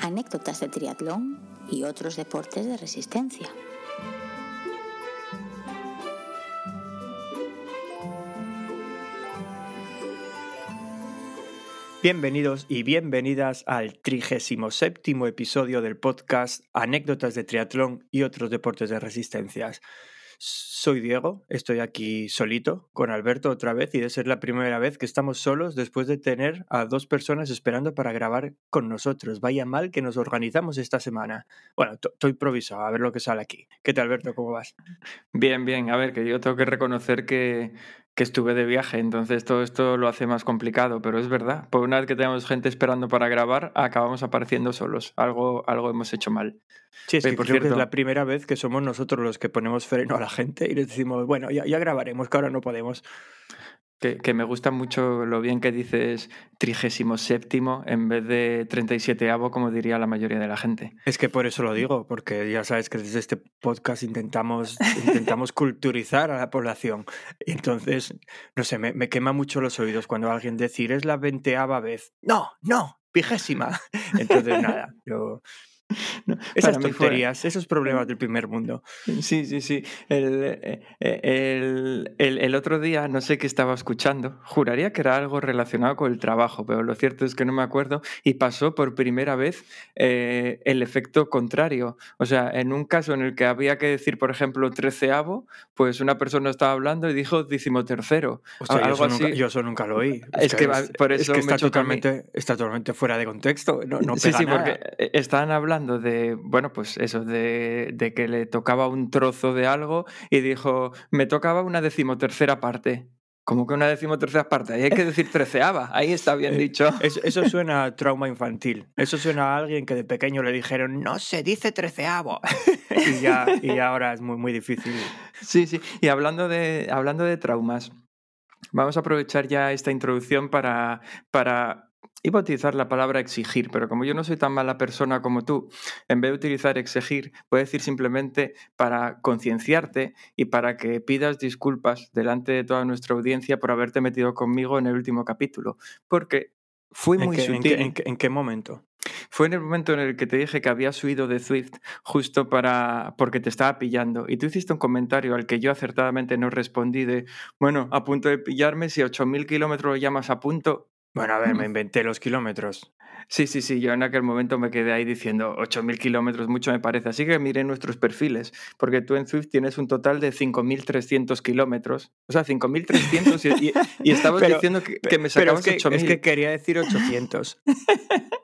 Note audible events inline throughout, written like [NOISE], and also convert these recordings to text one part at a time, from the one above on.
anécdotas de triatlón y otros deportes de resistencia. Bienvenidos y bienvenidas al 37 episodio del podcast Anécdotas de triatlón y otros deportes de resistencias. Soy Diego, estoy aquí solito con Alberto otra vez y de ser la primera vez que estamos solos después de tener a dos personas esperando para grabar con nosotros. Vaya mal que nos organizamos esta semana. Bueno, estoy improvisado, a ver lo que sale aquí. ¿Qué tal, Alberto? ¿Cómo vas? Bien, bien. A ver, que yo tengo que reconocer que que estuve de viaje, entonces todo esto lo hace más complicado, pero es verdad, por una vez que tenemos gente esperando para grabar, acabamos apareciendo solos, algo, algo hemos hecho mal. Sí, es que por creo que es la primera vez que somos nosotros los que ponemos freno a la gente y les decimos, bueno, ya, ya grabaremos, que ahora no podemos. Que, me gusta mucho lo bien que dices trigésimo séptimo en vez de 37 avo, como diría la mayoría de la gente. Es que por eso lo digo, porque ya sabes que desde este podcast intentamos, intentamos [LAUGHS] culturizar a la población. Y entonces, no sé, me, me, quema mucho los oídos cuando alguien decir es la veinteava vez. No, no, vigésima. [LAUGHS] Entonces, nada, yo [LAUGHS] esas tonterías, esos problemas del primer mundo. Sí, sí, sí. Eh, el, el, otro día no sé qué estaba escuchando. Juraría que era algo relacionado con el trabajo, pero lo cierto es que no me acuerdo. Y pasó por primera vez eh, el efecto contrario. O sea, en un caso en el que había que decir, por ejemplo, treceavo, pues una persona estaba hablando y dijo decimotercero. algo yo, así. yo eso nunca lo oí. Es, que, por eso está, totalmente, está totalmente fuera de contexto. No, no sí, sí, porque estaban hablando de, bueno, pues eso, de, de, que le tocaba un trozo de algo y dijo, me tocaba una decimotercera parte. Como que una decimotercera parte, ahí hay que decir treceava, ahí está bien eh, dicho. Eso, [LAUGHS] suena a trauma infantil, eso suena a alguien que de pequeño le dijeron, no se dice treceavo, [LAUGHS] y, ya, y ahora es muy, muy difícil. Sí, sí, y hablando de, hablando de traumas, vamos a aprovechar ya esta introducción para, para Iba a utilizar la palabra exigir, pero como yo no soy tan mala persona como tú, en vez de utilizar exigir, voy a decir simplemente para concienciarte y para que pidas disculpas delante de toda nuestra audiencia por haberte metido conmigo en el último capítulo. Porque fui muy sutil. ¿en qué, momento? Fue en el momento en el que te dije que habías huido de Swift justo para porque te estaba pillando y tú hiciste un comentario al que yo acertadamente no respondí de, bueno, a punto de pillarme, si a 8.000 kilómetros lo llamas a punto, bueno, a ver, me inventé los kilómetros. Sí, sí, sí, yo en aquel momento me quedé ahí diciendo 8.000 kilómetros, mucho me parece. Así que miré nuestros perfiles, porque tú en Swift tienes un total de 5.300 kilómetros. O sea, 5.300 y, y, [LAUGHS] estabas diciendo que, me sacabas 8.000. Es que quería decir 800. [LAUGHS]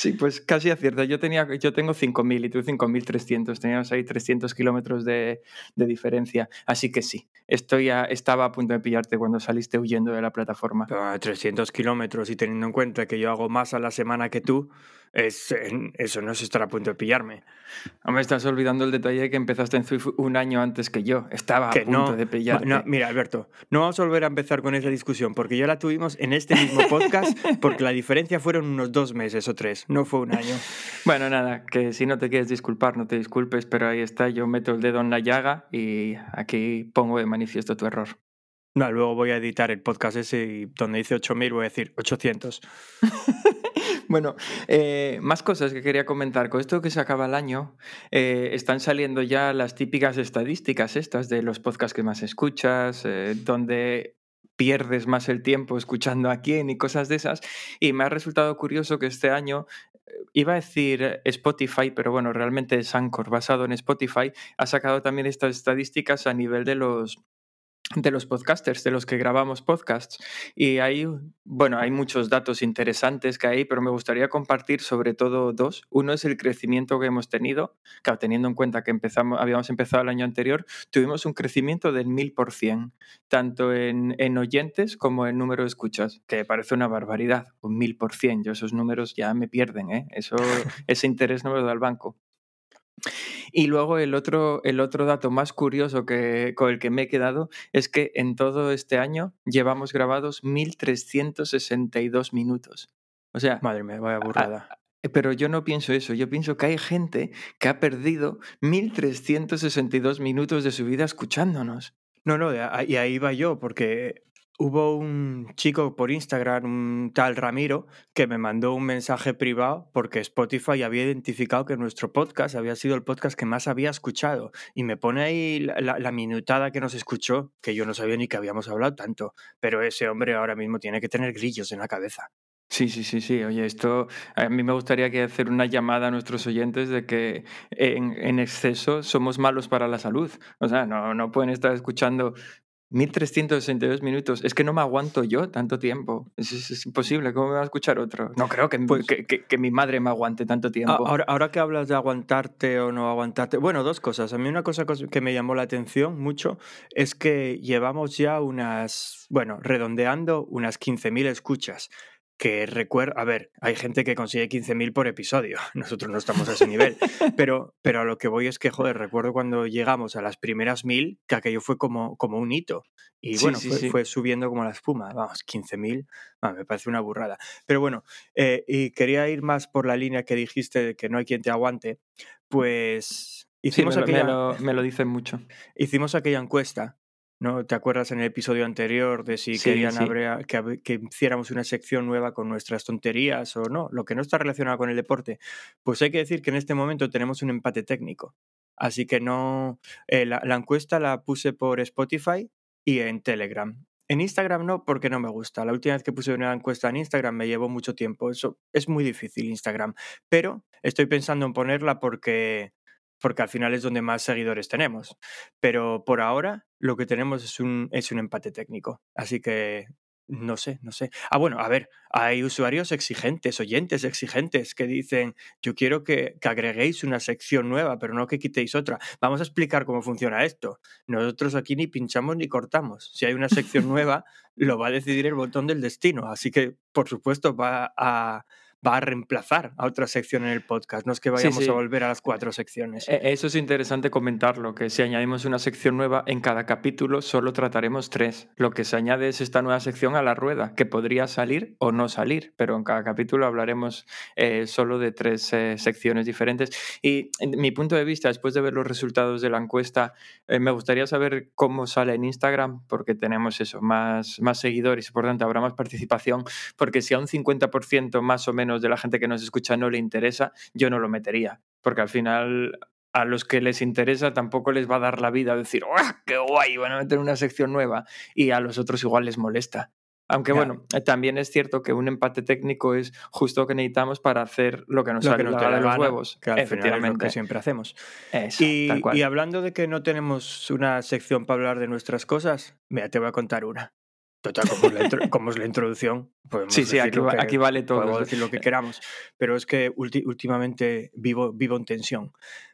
Sí, pues casi acierto. Yo, tenía, yo tengo 5.000 y tú 5.300. Teníamos ahí 300 kilómetros de, de, diferencia. Así que sí, estoy estaba a punto de pillarte cuando saliste huyendo de la plataforma. 300 kilómetros y teniendo en cuenta que yo hago más a la semana que tú, es, eso no es estar a punto de pillarme. Me estás olvidando el detalle de que empezaste en Swift un año antes que yo. Estaba a punto de pillarte. mira, Alberto, no vamos a volver a empezar con esa discusión porque ya la tuvimos en este mismo podcast [LAUGHS] porque la diferencia fueron unos dos meses o tres, no fue un año. Bueno, nada, que si no te quieres disculpar, no te disculpes, pero ahí está, yo meto el dedo en la llaga y aquí pongo de manifiesto tu error. No, luego voy a editar el podcast ese y donde dice 8000 voy a decir 800. [LAUGHS] Bueno, eh, más cosas que quería comentar. Con esto que se acaba el año, eh, están saliendo ya las típicas estadísticas estas de los podcasts que más escuchas, eh, donde pierdes más el tiempo escuchando a quién y cosas de esas. Y me ha resultado curioso que este año iba a decir Spotify, pero bueno, realmente es Anchor, basado en Spotify, ha sacado también estas estadísticas a nivel de los de los podcasters, de los que grabamos podcasts. Y ahí, bueno, hay muchos datos interesantes que hay, pero me gustaría compartir sobre todo dos. Uno es el crecimiento que hemos tenido, claro, teniendo en cuenta que empezamos, habíamos empezado el año anterior, tuvimos un crecimiento del 1000%, tanto en, en oyentes como en número de escuchas, que parece una barbaridad, un 1000%. Yo esos números ya me pierden, ¿eh? Eso, [LAUGHS] ese interés no me lo da el banco. Y luego el otro, el otro dato más curioso que, con el que me he quedado es que en todo este año llevamos grabados 1.362 minutos. O sea... Madre mía, vaya burrada. pero yo no pienso eso, yo pienso que hay gente que ha perdido 1.362 minutos de su vida escuchándonos. No, no, y ahí va yo, porque hubo un chico por Instagram, un tal Ramiro, que me mandó un mensaje privado porque Spotify había identificado que nuestro podcast había sido el podcast que más había escuchado. Y me pone ahí la, minutada que nos escuchó, que yo no sabía ni que habíamos hablado tanto. Pero ese hombre ahora mismo tiene que tener grillos en la cabeza. Sí, sí, sí, sí. Oye, esto a mí me gustaría que hacer una llamada a nuestros oyentes de que en, en, exceso somos malos para la salud. O sea, no, no pueden estar escuchando 1362 minutos. Es que no me aguanto yo tanto tiempo. Es, imposible. ¿Cómo me va a escuchar otro? No creo que, pues, que, que, que, mi madre me aguante tanto tiempo. Ahora, ahora que hablas de aguantarte o no aguantarte. Bueno, dos cosas. A mí una cosa que me llamó la atención mucho es que llevamos ya unas, bueno, redondeando unas 15.000 escuchas que recuerdo, a ver, hay gente que consigue 15.000 por episodio, [LAUGHS] nosotros no estamos a ese nivel, [LAUGHS] pero, pero a lo que voy es que, joder, recuerdo cuando llegamos a las primeras 1.000, que aquello fue como, como un hito, y bueno, fue, sí. fue, subiendo como la espuma, vamos, 15.000, me parece una burrada. Pero bueno, eh, y quería ir más por la línea que dijiste de que no hay quien te aguante, pues... Hicimos me, aquella, me, lo, me lo dicen mucho. Hicimos aquella encuesta ¿no? ¿Te acuerdas en el episodio anterior de si sí, querían sí. Habría, que, que, hiciéramos una sección nueva con nuestras tonterías o no? Lo que no está relacionado con el deporte. Pues hay que decir que en este momento tenemos un empate técnico. Así que no. Eh, la, la, encuesta la puse por Spotify y en Telegram. En Instagram no, porque no me gusta. La última vez que puse una encuesta en Instagram me llevó mucho tiempo. Eso es muy difícil, Instagram. Pero estoy pensando en ponerla porque porque al final es donde más seguidores tenemos. Pero por ahora lo que tenemos es un, es un empate técnico. Así que no sé, no sé. Ah, bueno, a ver, hay usuarios exigentes, oyentes exigentes que dicen, yo quiero que, que, agreguéis una sección nueva, pero no que quitéis otra. Vamos a explicar cómo funciona esto. Nosotros aquí ni pinchamos ni cortamos. Si hay una sección [LAUGHS] nueva, lo va a decidir el botón del destino. Así que, por supuesto, va a va a reemplazar a otra sección en el podcast. No es que vayamos sí, sí. a volver a las cuatro secciones. Eso es interesante comentarlo, que si añadimos una sección nueva, en cada capítulo solo trataremos tres. Lo que se añade es esta nueva sección a la rueda, que podría salir o no salir, pero en cada capítulo hablaremos eh, solo de tres eh, secciones diferentes. Y en mi punto de vista, después de ver los resultados de la encuesta, eh, me gustaría saber cómo sale en Instagram, porque tenemos eso, más, más seguidores y por tanto habrá más participación, porque si a un 50% más o menos de la gente que nos escucha no le interesa, yo no lo metería, porque al final a los que les interesa tampoco les va a dar la vida decir, ¡oh, qué guay! Van a meter una sección nueva y a los otros igual les molesta. Aunque claro. bueno, eh, también es cierto que un empate técnico es justo lo que necesitamos para hacer lo que nos lo sale que nos de los huevos. Que al final es lo que siempre hacemos. Eso, y, y, hablando de que no tenemos una sección para hablar de nuestras cosas, mira, te voy a contar una. Total, como es la, intro, como es la introducción, podemos sí, sí, aquí, que, aquí, vale todo. Podemos decir lo que [LAUGHS] queramos, pero es que últimamente vivo, vivo en tensión.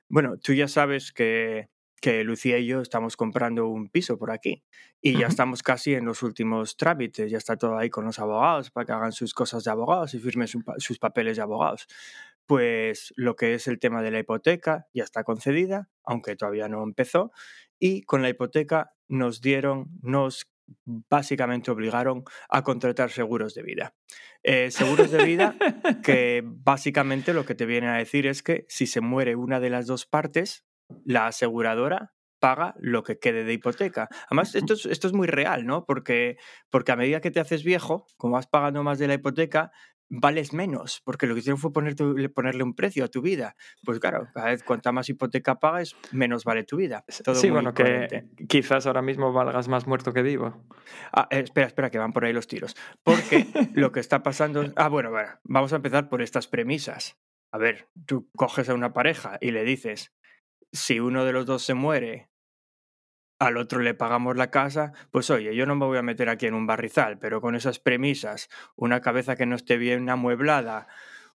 Bueno, tú ya sabes que, que Lucía y yo estamos comprando un piso por aquí y ya uh -huh. estamos casi en los últimos trámites, ya está todo ahí con los abogados para que hagan sus cosas de abogados y firmen su, sus papeles de abogados. Pues lo que es el tema de la hipoteca ya está concedida, aunque todavía no empezó, y con la hipoteca nos dieron, nos básicamente obligaron a contratar seguros de vida. Eh, seguros de vida que [LAUGHS] básicamente lo que te viene a decir es que si se muere una de las dos partes, la aseguradora paga lo que quede de hipoteca. Además, esto es, esto es muy real, ¿no? Porque, porque a medida que te haces viejo, como vas pagando más de la hipoteca, vales menos, porque lo que hicieron fue poner tu, ponerle un precio a tu vida. Pues claro, cada vez cuanta más hipoteca pagues, menos vale tu vida. Todo sí, bueno, coherente. que quizás ahora mismo valgas más muerto que vivo. Ah, eh, espera, espera, que van por ahí los tiros. Porque lo que está pasando... [LAUGHS] Ah, bueno, bueno, vamos a empezar por estas premisas. A ver, tú coges a una pareja y le dices, si uno de los dos se muere al otro le pagamos la casa, pues oye, yo no me voy a meter aquí en un barrizal, pero con esas premisas, una cabeza que no esté bien amueblada,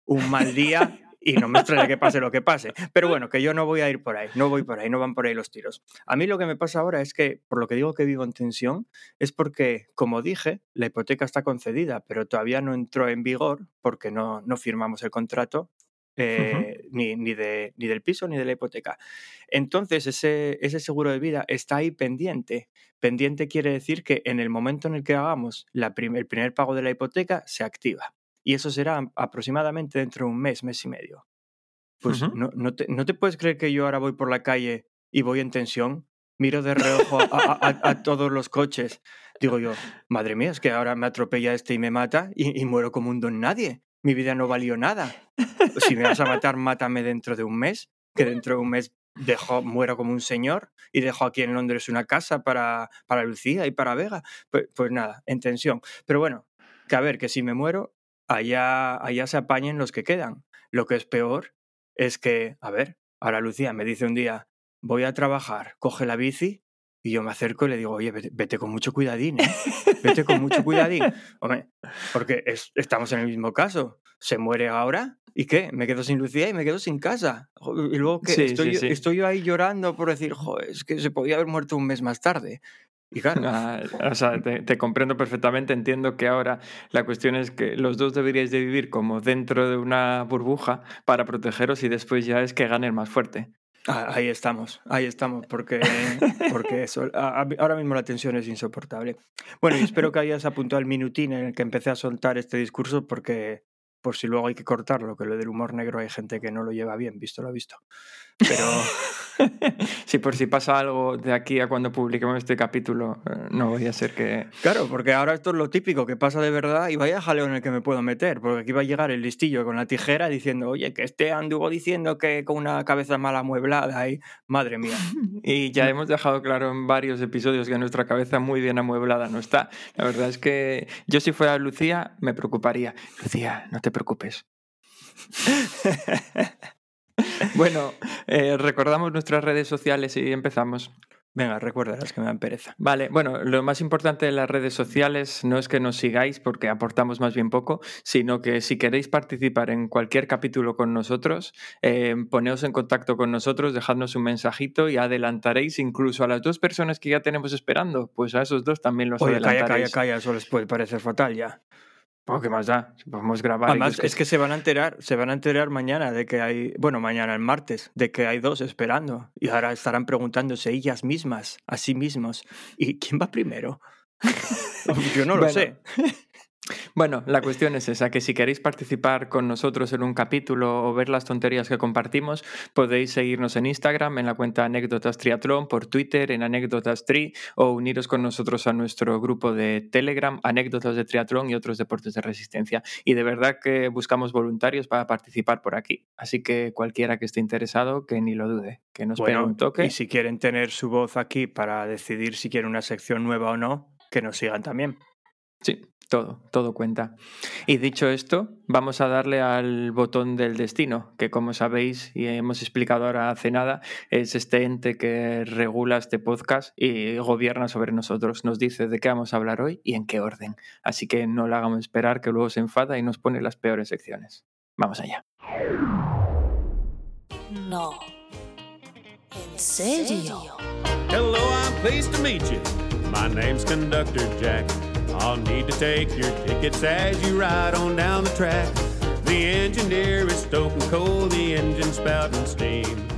un mal día [LAUGHS] y no me extraña que pase lo que pase. Pero bueno, que yo no voy a ir por ahí, no voy por ahí, no van por ahí los tiros. A mí lo que me pasa ahora es que, por lo que digo que vivo en tensión, es porque, como dije, la hipoteca está concedida, pero todavía no entró en vigor porque no, no firmamos el contrato eh, uh -huh. ni, ni, de, ni, del piso ni de la hipoteca. Entonces, ese, ese, seguro de vida está ahí pendiente. Pendiente quiere decir que en el momento en el que hagamos la prim el primer pago de la hipoteca, se activa. Y eso será aproximadamente dentro de un mes, mes y medio. Pues uh -huh. no, no, te, no te puedes creer que yo ahora voy por la calle y voy en tensión miro de reojo a, todos los coches. Digo yo, madre mía, es que ahora me atropella este y me mata y, muero como un don nadie. Mi vida no valió nada. Si me vas a matar, mátame dentro de un mes, que dentro de un mes dejo, muero como un señor y dejo aquí en Londres una casa para, para Lucía y para Vega. Pues, pues nada, en tensión. Pero bueno, que a ver, que si me muero, allá, allá se apañen los que quedan. Lo que es peor es que, a ver, ahora Lucía me dice un día, voy a trabajar, coge la bici y yo me acerco y le digo, oye, vete, con mucho cuidadín, ¿eh? vete con mucho cuidadín. [LAUGHS] Hombre, porque estamos en el mismo caso. Se muere ahora y qué, me quedo sin Lucía y me quedo sin casa. Y luego que estoy, estoy yo ahí llorando por decir, joder, es que se podía haber muerto un mes más tarde. Y [LAUGHS] claro. Ah, o sea, te, comprendo perfectamente. Entiendo que ahora la cuestión es que los dos deberíais de vivir como dentro de una burbuja para protegeros y después ya es que gane el más fuerte. Ah, ahí estamos, ahí estamos, porque, porque eso, ahora mismo la tensión es insoportable. Bueno, y espero que hayas apuntado el minutín en el que empecé a soltar este discurso, porque por si luego hay que cortarlo, que lo del humor negro hay gente que no lo lleva bien, visto lo visto. Pero... [LAUGHS] sí, por si pasa algo de aquí a cuando publiquemos este capítulo, eh, no voy a ser que... Claro, porque ahora esto es lo típico, que pasa de verdad y vaya jaleo en el que me puedo meter, porque aquí va a llegar el listillo con la tijera diciendo, oye, que este anduvo diciendo que con una cabeza mal amueblada y madre mía. [LAUGHS] y ya hemos dejado claro en varios episodios que nuestra cabeza muy bien amueblada no está. La verdad es que yo si fuera Lucía me preocuparía. Lucía, no te preocupes. [LAUGHS] [LAUGHS] bueno, eh, recordamos nuestras redes sociales y empezamos. Venga, recuérdalas que me dan pereza. Vale, bueno, lo más importante de las redes sociales no es que nos sigáis porque aportamos más bien poco, sino que si queréis participar en cualquier capítulo con nosotros, eh, poneos en contacto con nosotros, dejadnos un mensajito y adelantaréis incluso a las dos personas que ya tenemos esperando, pues a esos dos también los Oye, adelantaréis. Calla, calla, calla, eso les puede parecer fatal ya. ¿Qué más da? Podemos grabar. Además, es que se van a enterar, se van a enterar mañana de que hay, bueno, mañana el martes, de que hay dos esperando. Y ahora estarán preguntándose ellas mismas, a sí mismos. ¿Y quién va primero? [LAUGHS] Yo no lo sé. Bueno, la cuestión es esa, que si queréis participar con nosotros en un capítulo o ver las tonterías que compartimos, podéis seguirnos en Instagram, en la cuenta Anécdotas Triatlón, por Twitter, en Anécdotas Tri, o uniros con nosotros a nuestro grupo de Telegram, Anécdotas de Triatlón y otros deportes de resistencia. Y de verdad que buscamos voluntarios para participar por aquí. Así que cualquiera que esté interesado, que ni lo dude, que nos bueno, un toque. Y si quieren tener su voz aquí para decidir si quieren una sección nueva o no, que nos sigan también. Sí, todo, todo cuenta. Y dicho esto, vamos a darle al botón del destino, que como sabéis y hemos explicado ahora hace nada, es este ente que regula este podcast y gobierna sobre nosotros. Nos dice de qué vamos a hablar hoy y en qué orden. Así que no le hagamos esperar que luego se enfada y nos pone las peores secciones. Vamos allá. No. ¿En serio? Hello, I'm pleased to meet you. My name's Conductor Jack. I'll need to take your tickets as you ride on down the track. The engineer is stoking coal, the engine spouting steam.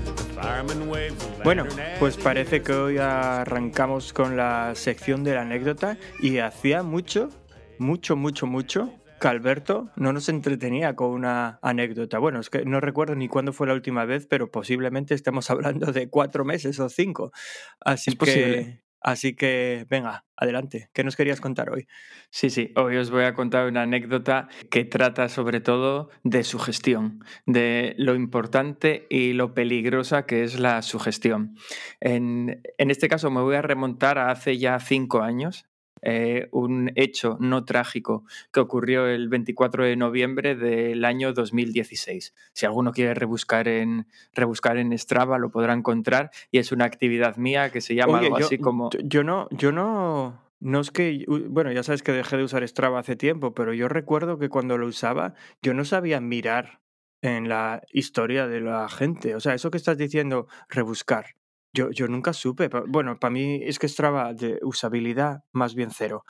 Bueno, pues parece que hoy arrancamos con la sección de la anécdota y hacía mucho, mucho, mucho, mucho que Alberto no nos entretenía con una anécdota. Bueno, es que no recuerdo ni cuándo fue la última vez, pero posiblemente estemos [LAUGHS] hablando de cuatro meses o cinco. Así es posible. Así que, venga, adelante. ¿Qué nos querías contar hoy? Sí, sí, hoy os voy a contar una anécdota que trata sobre todo de sugestión, de lo importante y lo peligrosa que es la sugestión. En, en este caso me voy a remontar a hace ya cinco años, eh, un hecho no trágico que ocurrió el 24 de noviembre del año 2016. Si alguno quiere rebuscar en, rebuscar en Strava lo podrá encontrar y es una actividad mía que se llama algo así como... Yo no, yo no, no es que, bueno, ya sabes que dejé de usar Strava hace tiempo, pero yo recuerdo que cuando lo usaba yo no sabía mirar en la historia de la gente. O sea, eso que estás diciendo, rebuscar. Yo, yo nunca supe. Bueno, para mí es que Strava de usabilidad más bien cero.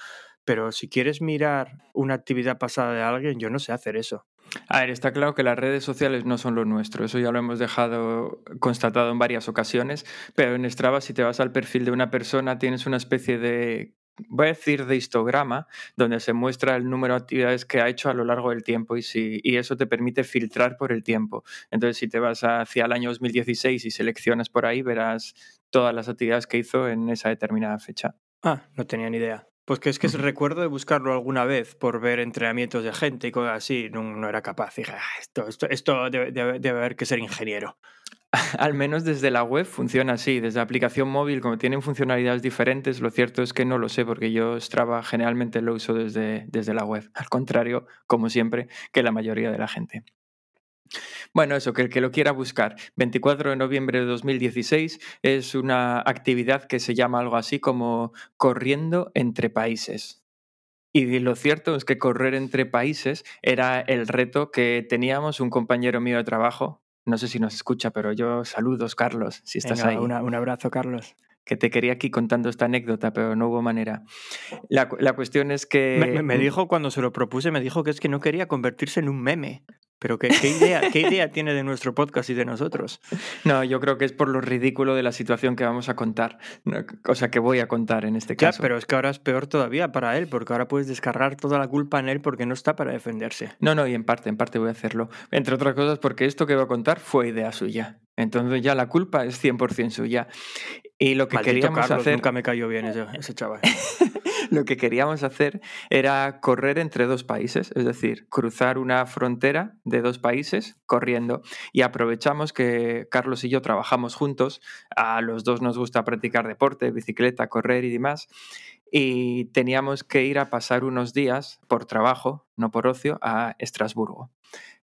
Pero si quieres mirar una actividad pasada de alguien, yo no sé hacer eso. A ver, está claro que las redes sociales no son lo nuestro, eso ya lo hemos dejado constatado en varias ocasiones, pero en Strava si te vas al perfil de una persona tienes una especie de voy a decir de histograma, donde se muestra el número de actividades que ha hecho a lo largo del tiempo y, si, y eso te permite filtrar por el tiempo. Entonces, si te vas hacia el año 2016 y seleccionas por ahí, verás todas las actividades que hizo en esa determinada fecha. Ah, no tenía ni idea. Pues que es que recuerdo de buscarlo alguna vez por ver entrenamientos de gente y cosas así, no, era capaz. Dije, ah, esto, esto, esto debe, debe, haber que ser ingeniero. [LAUGHS] Al menos desde la web funciona así, desde la aplicación móvil, como tienen funcionalidades diferentes, lo cierto es que no lo sé, porque yo Strava generalmente lo uso desde, desde la web, al contrario, como siempre, que la mayoría de la gente. Bueno, eso, que el que lo quiera buscar. 24 de noviembre de 2016 es una actividad que se llama algo así como corriendo entre países. Y lo cierto es que correr entre países era el reto que teníamos un compañero mío de trabajo. No sé si nos escucha, pero yo saludos, Carlos, si estás ahí. un abrazo, Carlos que te quería aquí contando esta anécdota, pero no hubo manera. La, cuestión es que... me, dijo cuando se lo propuse, me dijo que es que no quería convertirse en un meme. Pero ¿qué, idea, ¿qué idea tiene de nuestro podcast y de nosotros? No, yo creo que es por lo ridículo de la situación que vamos a contar, o sea, que voy a contar en este caso. Ya, pero es que ahora es peor todavía para él, porque ahora puedes descargar toda la culpa en él porque no está para defenderse. No, no, y en parte, en parte voy a hacerlo. Entre otras cosas porque esto que voy a contar fue idea suya. Entonces ya la culpa es 100% suya. Y lo que queríamos hacer... Nunca me cayó bien ese, ese chaval. [LAUGHS] lo que queríamos hacer era correr entre dos países, es decir, cruzar una frontera de dos países corriendo. Y aprovechamos que Carlos y yo trabajamos juntos, a los dos nos gusta practicar deporte, bicicleta, correr y demás. Y teníamos que ir a pasar unos días por trabajo, no por ocio, a Estrasburgo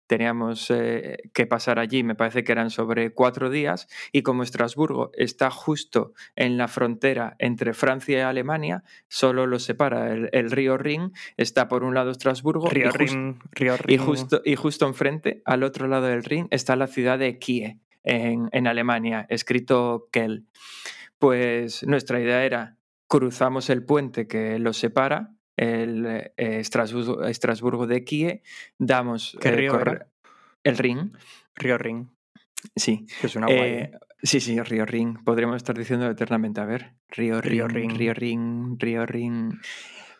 teníamos eh, que pasar allí, me parece que eran sobre cuatro días, y como Estrasburgo está justo en la frontera entre Francia y Alemania, solo lo separa el, río Rin, está por un lado Estrasburgo río y, y, justo, y justo enfrente, al otro lado del Rin, está la ciudad de Kie, en, Alemania, escrito Kell. Pues nuestra idea era cruzamos el puente que lo separa el eh, Estrasburgo, de Kie, damos ¿Qué río el Ring. Río Ring. Sí. es una eh, Sí, sí, Río Ring. Podríamos estar diciendo eternamente. A ver. Río, Río Ring, Río Ring, Río Ring.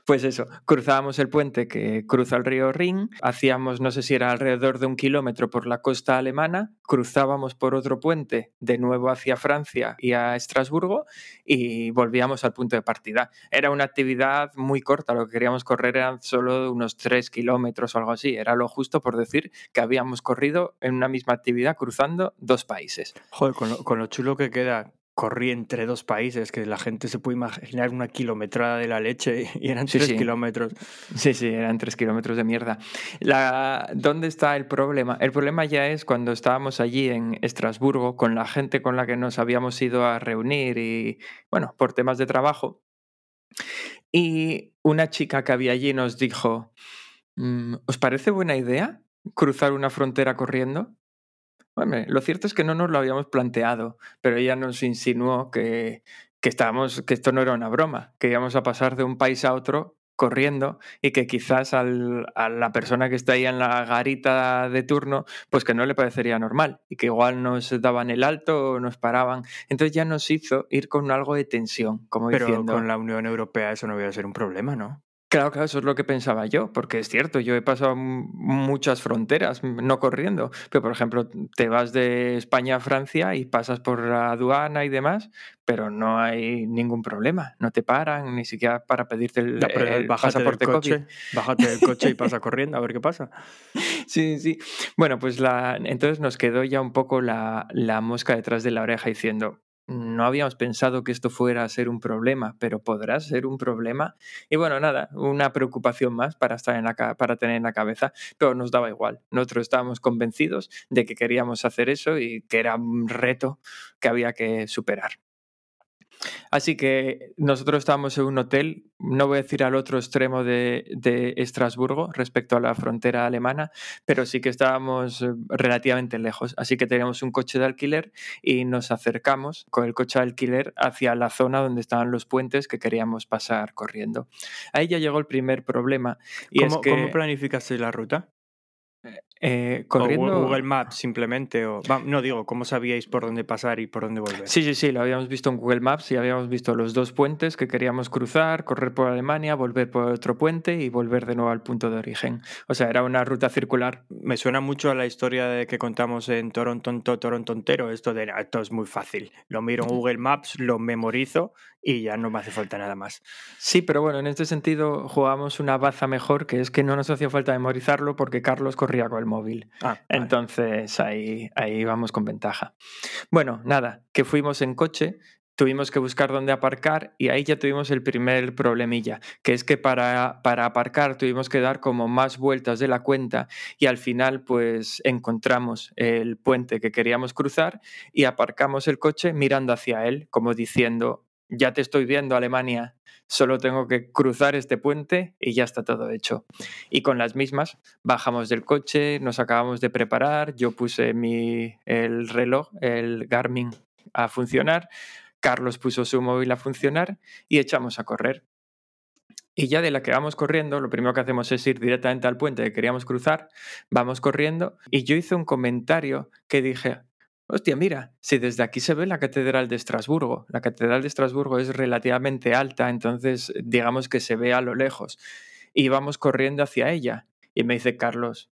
Pues eso, cruzábamos el puente que cruza el río Rin, hacíamos, no sé si era alrededor de un kilómetro por la costa alemana, cruzábamos por otro puente de nuevo hacia Francia y a Estrasburgo y volvíamos al punto de partida. Era una actividad muy corta, lo que queríamos correr eran solo unos tres kilómetros o algo así, era lo justo por decir que habíamos corrido en una misma actividad cruzando dos países. Joder, con lo, con lo chulo que queda corrí entre dos países, que la gente se puede imaginar una kilometrada de la leche [LAUGHS] y eran tres kilómetros. Sí, sí, eran tres kilómetros de mierda. La, ¿Dónde está el problema? El problema ya es cuando estábamos allí en Estrasburgo con la gente con la que nos habíamos ido a reunir y, bueno, por temas de trabajo. Y una chica que había allí nos dijo, mm, ¿os parece buena idea cruzar una frontera corriendo? Bueno, lo cierto es que no nos lo habíamos planteado, pero ella nos insinuó que, que, estábamos, que esto no era una broma, que íbamos a pasar de un país a otro corriendo y que quizás al, a la persona que está ahí en la garita de turno, pues que no le parecería normal y que igual nos daban el alto o nos paraban. Entonces ya nos hizo ir con algo de tensión, como Pero con la Unión Europea eso no iba a ser un problema, ¿no? Claro, claro, eso es lo que pensaba yo, porque es cierto, yo he pasado muchas fronteras, no corriendo, pero por ejemplo, te vas de España a Francia y pasas por la aduana y demás, pero no hay ningún problema, no te paran ni siquiera para pedirte el, pasaporte del coche, Bájate del coche y pasa corriendo a ver qué pasa. [LAUGHS] Sí, sí. Bueno, pues la, entonces nos quedó ya un poco la, la mosca detrás de la oreja diciendo, no habíamos pensado que esto fuera a ser un problema, pero podrá ser un problema. Y bueno, nada, una preocupación más para, estar en la, para tener en la cabeza, pero nos daba igual. Nosotros estábamos convencidos de que queríamos hacer eso y que era un reto que había que superar. Así que nosotros estábamos en un hotel, no voy a decir al otro extremo de, Estrasburgo respecto a la frontera alemana, pero sí que estábamos eh, relativamente lejos. Así que teníamos un coche de alquiler y nos acercamos con el coche de alquiler hacia la zona donde estaban los puentes que queríamos pasar corriendo. Ahí ya llegó el primer problema. Y ¿Cómo, es que, ¿Cómo planificaste la ruta? Eh, corriendo. O Google Maps simplemente. O... No digo, ¿cómo sabíais por dónde pasar y por dónde volver? Sí, sí, sí, lo habíamos visto en Google Maps y habíamos visto los dos puentes que queríamos cruzar, correr por Alemania, volver por otro puente y volver de nuevo al punto de origen. O sea, era una ruta circular. Me suena mucho a la historia de que contamos en Toronto, Torontontero, esto de esto es muy fácil. Lo miro en Google Maps, lo memorizo y ya no me hace falta nada más. Sí, pero bueno, en este sentido jugamos una baza mejor, que es que no nos hacía falta memorizarlo porque Carlos corría con el móvil. Ah, Entonces ahí, ahí vamos con ventaja. Bueno, nada, que fuimos en coche, tuvimos que buscar dónde aparcar y ahí ya tuvimos el primer problemilla, que es que para, para aparcar tuvimos que dar como más vueltas de la cuenta y al final pues encontramos el puente que queríamos cruzar y aparcamos el coche mirando hacia él, como diciendo, ya te estoy viendo Alemania, solo tengo que cruzar este puente y ya está todo hecho. Y con las mismas bajamos del coche, nos acabamos de preparar, yo puse mi, el reloj, el Garmin, a funcionar, Carlos puso su móvil a funcionar y echamos a correr. Y ya de la que vamos corriendo, lo primero que hacemos es ir directamente al puente que queríamos cruzar, vamos corriendo y yo hice un comentario que dije, hostia, mira, si desde aquí se ve la Catedral de Estrasburgo, la Catedral de Estrasburgo es relativamente alta, entonces digamos que se ve a lo lejos. Y vamos corriendo hacia ella. Y me dice Carlos,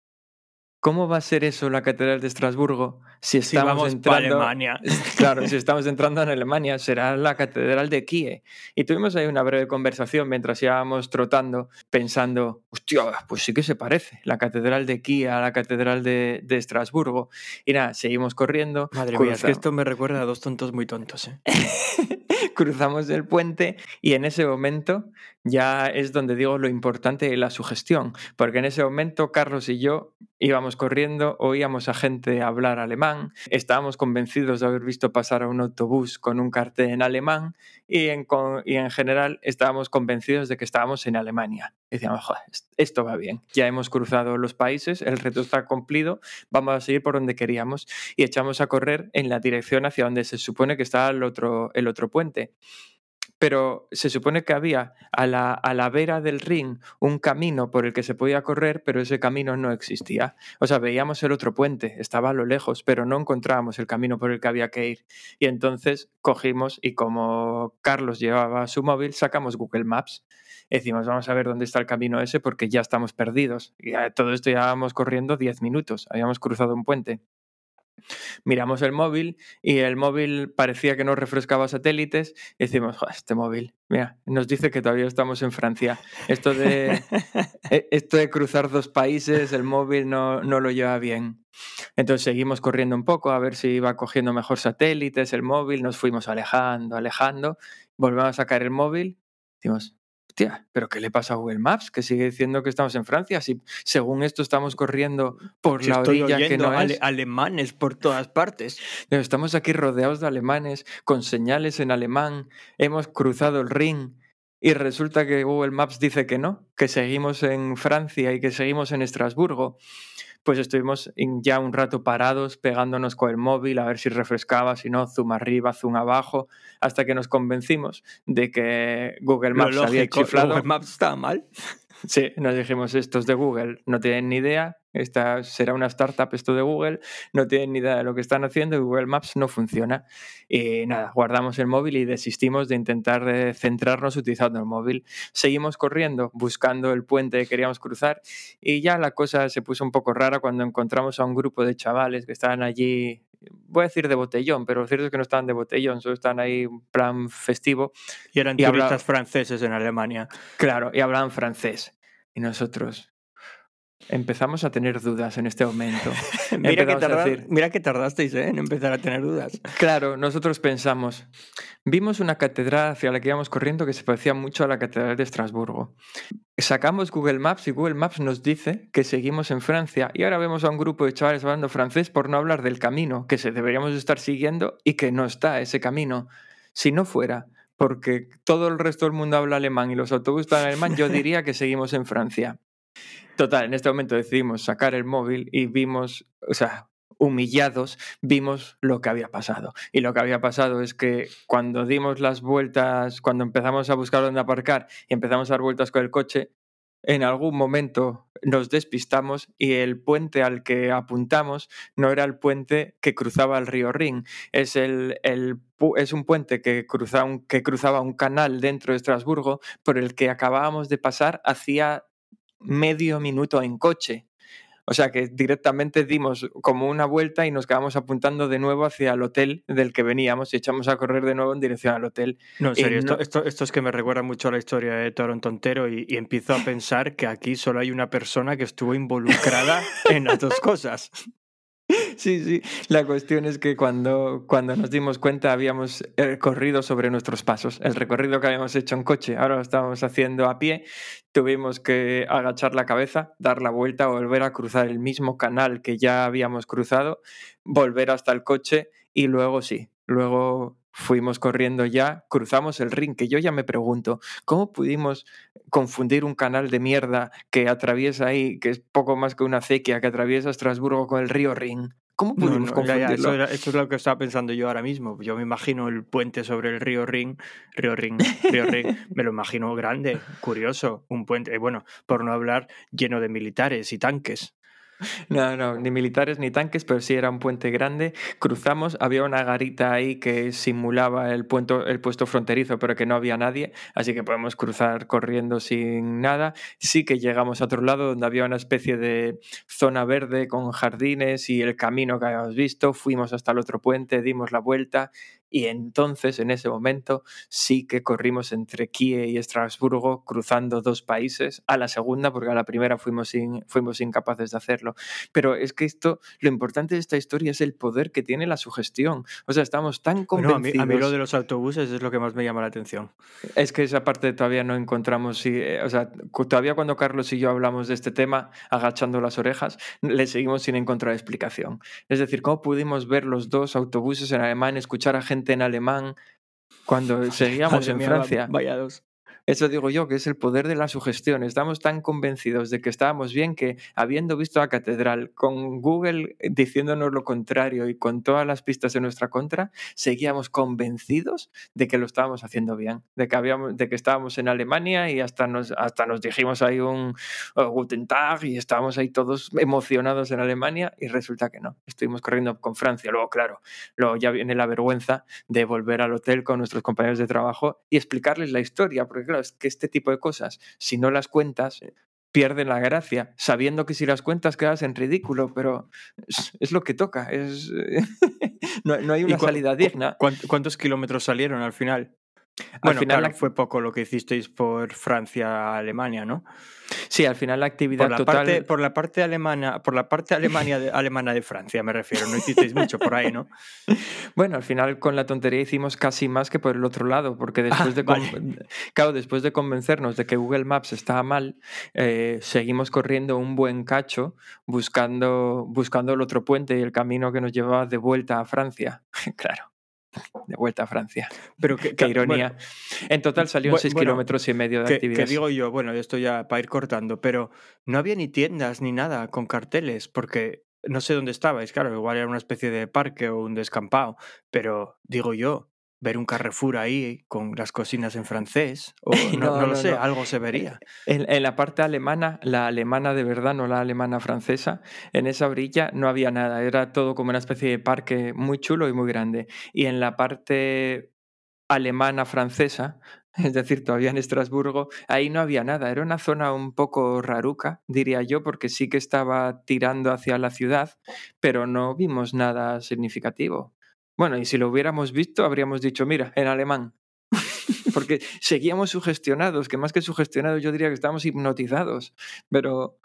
¿Cómo va a ser eso la Catedral de Estrasburgo si estamos si entrando Alemania? [LAUGHS] Claro, si estamos entrando en Alemania, será la Catedral de Kiev. Y tuvimos ahí una breve conversación mientras íbamos trotando, pensando, hostia, pues sí que se parece la Catedral de Kiev a la Catedral de, de Estrasburgo. Y nada, seguimos corriendo. Madre mía, es que esto me recuerda a dos tontos muy tontos. ¿eh? [LAUGHS] cruzamos el puente y en ese momento ya es donde digo lo importante de la sugestión, porque en ese momento Carlos y yo íbamos corriendo, oíamos a gente hablar alemán, estábamos convencidos de haber visto pasar a un autobús con un cartel en alemán y en, y en general estábamos convencidos de que estábamos en Alemania. Y decíamos, Joder, esto va bien, ya hemos cruzado los países, el reto está cumplido, vamos a seguir por donde queríamos y echamos a correr en la dirección hacia donde se supone que estaba el otro, el otro puente pero se supone que había a la, a la vera del ring un camino por el que se podía correr, pero ese camino no existía. O sea, veíamos el otro puente, estaba a lo lejos, pero no encontrábamos el camino por el que había que ir. Y entonces cogimos y como Carlos llevaba su móvil, sacamos Google Maps. decimos, vamos a ver dónde está el camino ese porque ya estamos perdidos. Y todo esto ya íbamos corriendo 10 minutos, habíamos cruzado un puente. Miramos el móvil y el móvil parecía que no refrescaba satélites y decimos, este móvil, mira, nos dice que todavía estamos en Francia. Esto de, e, esto de cruzar dos países, el móvil no, no lo lleva bien. Entonces seguimos corriendo un poco a ver si iba cogiendo mejor satélites, el móvil, nos fuimos alejando, alejando, volvemos a sacar el móvil, decimos, Hostia, ¿pero qué le pasa a Google Maps? Que sigue diciendo que estamos en Francia. Si según esto estamos corriendo por Si la estoy orilla que no ale- es. alemanes por todas partes. Estamos aquí rodeados de alemanes, con señales en alemán. Hemos cruzado el Rin y resulta que Google Maps dice que no, que seguimos en Francia y que seguimos en Estrasburgo. Pues estuvimos ya un rato parados, pegándonos con el móvil a ver si refrescaba, si no, zoom arriba, zoom abajo, hasta que nos convencimos de que Google Lo Maps había lógico, chiflado. Google Maps está mal. Sí, nos dijimos, estos de Google no tienen ni idea, esta será una startup esto de Google, no tienen ni idea de lo que están haciendo Google Maps no funciona. Y nada, guardamos el móvil y desistimos de intentar eh, centrarnos utilizando el móvil. Seguimos corriendo, buscando el puente que queríamos cruzar y ya la cosa se puso un poco rara cuando encontramos a un grupo de chavales que estaban allí, voy a decir de botellón, pero lo cierto es que no estaban de botellón, solo estaban ahí en plan festivo Y eran Y turistas franceses en Alemania. Claro, y hablaban francés. Y nosotros empezamos a tener dudas en este momento. [LAUGHS] Mira que, Empezamos a tarda- decir- mira que tardasteis ¿eh? en empezar a tener dudas. Claro, nosotros pensamos, vimos una catedral hacia la que íbamos corriendo que se parecía mucho a la catedral de Estrasburgo. Sacamos Google Maps y Google Maps nos dice que seguimos en Francia y ahora vemos a un grupo de chavales hablando francés por no hablar del camino que se deberíamos estar siguiendo y que no está ese camino. Si no fuera porque todo el resto del mundo habla alemán y los autobuses están en alemán, yo [LAUGHS] diría que seguimos en Francia. Total, en este momento decidimos sacar el móvil y vimos, o sea, humillados, vimos lo que había pasado. Y lo que había pasado es que cuando dimos las vueltas, cuando empezamos a buscar dónde aparcar y empezamos a dar vueltas con el coche, en algún momento nos despistamos y el puente al que apuntamos no era el puente que cruzaba el río Rin, es, el, es un puente que, que cruzaba un canal dentro de Estrasburgo por el que acabábamos de pasar hacía medio minuto en coche. O sea que directamente dimos como una vuelta y nos quedamos apuntando de nuevo hacia el hotel del que veníamos y echamos a correr de nuevo en dirección al hotel. No, en serio, esto, esto, es que me recuerda mucho a la historia de Toronto Entero y, y empiezo a pensar que aquí solo hay una persona que estuvo involucrada en las dos cosas. Sí, sí. La cuestión es que cuando, cuando nos dimos cuenta habíamos eh, corrido sobre nuestros pasos. El recorrido que habíamos hecho en coche, ahora lo estábamos haciendo a pie. Tuvimos que agachar la cabeza, dar la vuelta, volver a cruzar el mismo canal que ya habíamos cruzado, volver hasta el coche y luego sí, luego fuimos corriendo ya, cruzamos el ring, que yo ya me pregunto, ¿cómo pudimos confundir un canal de mierda que atraviesa ahí, que es poco más que una acequia que atraviesa Estrasburgo con el río Ring? ¿Cómo pudimos eso, es lo que estaba pensando yo ahora mismo. Yo me imagino el puente sobre el río Ring, río Ring, río Ring, [LAUGHS] me lo imagino grande, curioso, un puente, bueno, por no hablar lleno de militares y tanques. No, no, ni militares ni tanques, pero sí era un puente grande. Cruzamos, había una garita ahí que simulaba el, puesto fronterizo, pero que no había nadie, así que podemos cruzar corriendo sin nada. Sí que llegamos a otro lado donde había una especie de zona verde con jardines y el camino que habíamos visto. Fuimos hasta el otro puente, dimos la vuelta y entonces, en ese momento, sí que corrimos entre Kiev y Estrasburgo, cruzando dos países, a la segunda, porque a la primera fuimos, fuimos incapaces de hacerlo. Pero es que esto, lo importante de esta historia es el poder que tiene la sugestión. O sea, estamos tan convencidos. a, mí, lo de los autobuses es lo que más me llama la atención. Es que esa parte todavía no encontramos. Eh, o sea, todavía cuando Carlos y yo hablamos de este tema, agachando las orejas, le seguimos sin encontrar explicación. Es decir, ¿cómo pudimos ver los dos autobuses en alemán, escuchar a gente en alemán cuando [LAUGHS] seguíamos en Francia. Vaya dos. Eso digo yo, que es el poder de la sugestión. Estamos tan convencidos de que estábamos bien que, habiendo visto la catedral, con Google diciéndonos lo contrario y con todas las pistas en nuestra contra, seguíamos convencidos de que lo estábamos haciendo bien, de que, habíamos, de que estábamos en Alemania y hasta nos, hasta nos dijimos ahí un oh, Guten Tag y estábamos ahí todos emocionados en Alemania y resulta que no. Estuvimos corriendo con Francia. Luego, claro, luego ya viene la vergüenza de volver al hotel con nuestros compañeros de trabajo y explicarles la historia, porque es que este tipo de cosas, si no las cuentas, pierden la gracia, sabiendo que si las cuentas quedas en ridículo, pero es, lo que toca, es, [LAUGHS] no, hay una salida digna. ¿Cuántos kilómetros salieron al final? Bueno, al final fue poco lo que hicisteis por Francia-Alemania, ¿no? Sí, al final la actividad por la total... Parte, por la parte alemana, por la parte Alemania de, alemana de Francia me refiero, no hicisteis mucho por ahí, ¿no? [LAUGHS] Bueno, al final con la tontería hicimos casi más que por el otro lado, porque después de [LAUGHS] claro, después de convencernos de que Google Maps estaba mal, eh, seguimos corriendo un buen cacho buscando, buscando el otro puente y el camino que nos llevaba de vuelta a Francia. [LAUGHS] claro de vuelta a Francia. Pero qué, ironía. en total salió 6 kilómetros y medio de actividad. Que digo yo, bueno, esto ya para ir cortando, pero no había ni tiendas ni nada con carteles, porque no sé dónde estabais, claro, igual era una especie de parque o un descampado, pero digo yo, ver un Carrefour ahí con las cocinas en francés, [LAUGHS] o no, lo sé, algo se vería. En, la parte alemana, la alemana de verdad, no la alemana francesa, en esa orilla no había nada, era todo como una especie de parque muy chulo y muy grande. Y en la parte alemana francesa, [LAUGHS] es decir, todavía en Estrasburgo, ahí no había nada, era una zona un poco raruca, diría yo, porque sí que estaba tirando hacia la ciudad, pero no vimos nada significativo. Bueno, y si lo hubiéramos visto, habríamos dicho, mira, en alemán. [LAUGHS] Porque seguíamos sugestionados, que más que sugestionados yo diría que estábamos hipnotizados. Pero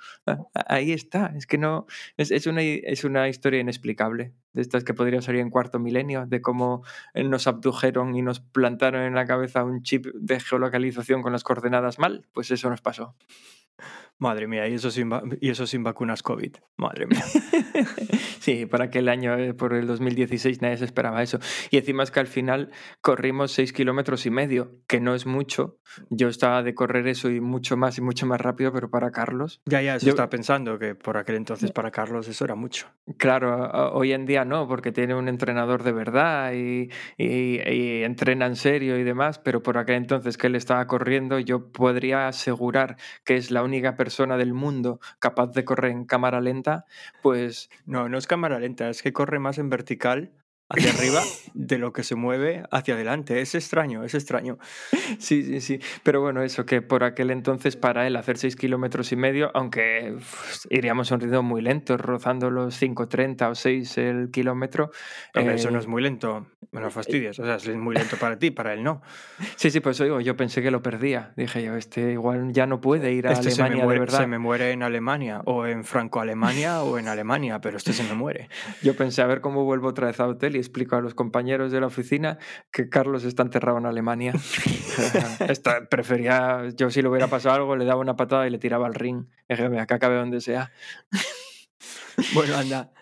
ahí está, es que no, es, una, es una historia inexplicable, de estas que podría salir en cuarto milenio, de cómo nos abdujeron y nos plantaron en la cabeza un chip de geolocalización con las coordenadas mal, pues eso nos pasó. Madre mía, y eso sin, y eso sin vacunas COVID. Madre mía. [LAUGHS] Sí, por aquel año, eh, por el 2016, nadie se esperaba eso. Y encima es que al final corrimos 6 kilómetros y medio, que no es mucho. Yo estaba de correr eso y mucho más y mucho más rápido, pero para Carlos, Ya, ya, eso Yo- estaba pensando que por aquel entonces para Carlos eso era mucho. claro, hoy en día no, porque tiene un entrenador de verdad y, y- y entrena en serio y demás, pero por aquel entonces que él estaba corriendo, yo podría asegurar que es la única persona del mundo capaz de correr en cámara lenta, pues No, no es cámara lenta, es que corre más en vertical hacia arriba [LAUGHS] de lo que se mueve hacia adelante. Es extraño, es extraño. [LAUGHS] Sí, sí, sí. Pero bueno, eso que por aquel entonces para él hacer 6 kilómetros y medio, aunque iríamos a un ritmo muy lento, rozando los 5.30 o 6 el kilómetro. Hombre, eso no eh, es muy lento. Me lo fastidias. O sea, es muy lento para ti, para él no. [LAUGHS] Sí, sí, pues digo, yo pensé que lo perdía. Dije yo, este igual ya no puede ir a Este se me, Alemania muere, de verdad. se me muere en Alemania, o en Franco-Alemania, o en Alemania, pero este se me muere. Yo pensé a ver cómo vuelvo otra vez a hotel y explico a los compañeros de la oficina que Carlos está enterrado en Alemania. [LAUGHS] Esto, prefería, yo si le hubiera pasado algo, le daba una patada y le tiraba al ring. Dije, "Mira, que acabe donde sea. [LAUGHS] Bueno, anda.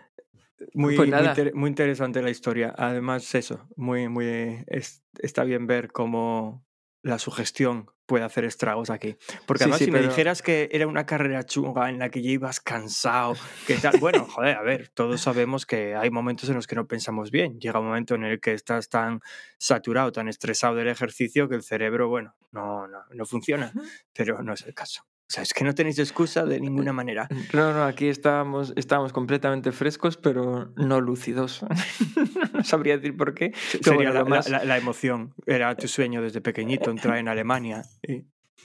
Muy, Pues muy, nada. inter- muy interesante la historia. Además, eso, muy, muy es- está bien ver cómo la sugestión puede hacer estragos aquí. Porque Sí, además, sí, si pero- me dijeras que era una carrera chunga en la que ya ibas cansado, que tal, bueno, [LAUGHS] joder, a ver, todos sabemos que hay momentos en los que no pensamos bien. Llega un momento en el que estás tan saturado, tan estresado del ejercicio que el cerebro, bueno, no, no, no funciona. Pero no es el caso. O sea, es que no tenéis excusa de ninguna manera. No, no, aquí estábamos, estábamos completamente frescos, pero no lúcidos. [LAUGHS] no [LAUGHS] sabría decir por qué. Sería bueno, la, lo más- la- la- la emoción. Era tu sueño desde pequeñito entrar en Alemania. y-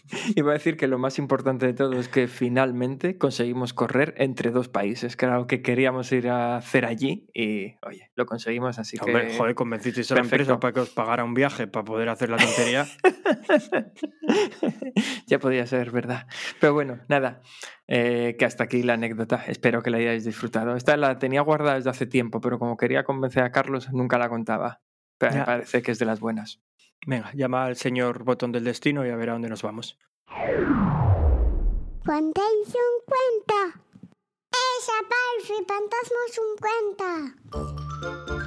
[LAUGHS] Iba a decir que lo más importante de todo es que finalmente conseguimos correr entre dos países, que era lo que queríamos ir a hacer allí y, oye, lo conseguimos, así Hombre, que... joder, convencisteis a la empresa para que os pagara un viaje para poder hacer la tontería. [LAUGHS] ya podía ser, ¿verdad? Pero bueno, nada, eh, que hasta aquí la anécdota. Espero que la hayáis disfrutado. Esta la tenía guardada desde hace tiempo, pero como quería convencer a Carlos, nunca la contaba. Pero me parece que es de las buenas. Venga, llama al señor botón del destino y a ver a dónde nos vamos. Contéis un cuento. Es aparece fantasmas un cuento.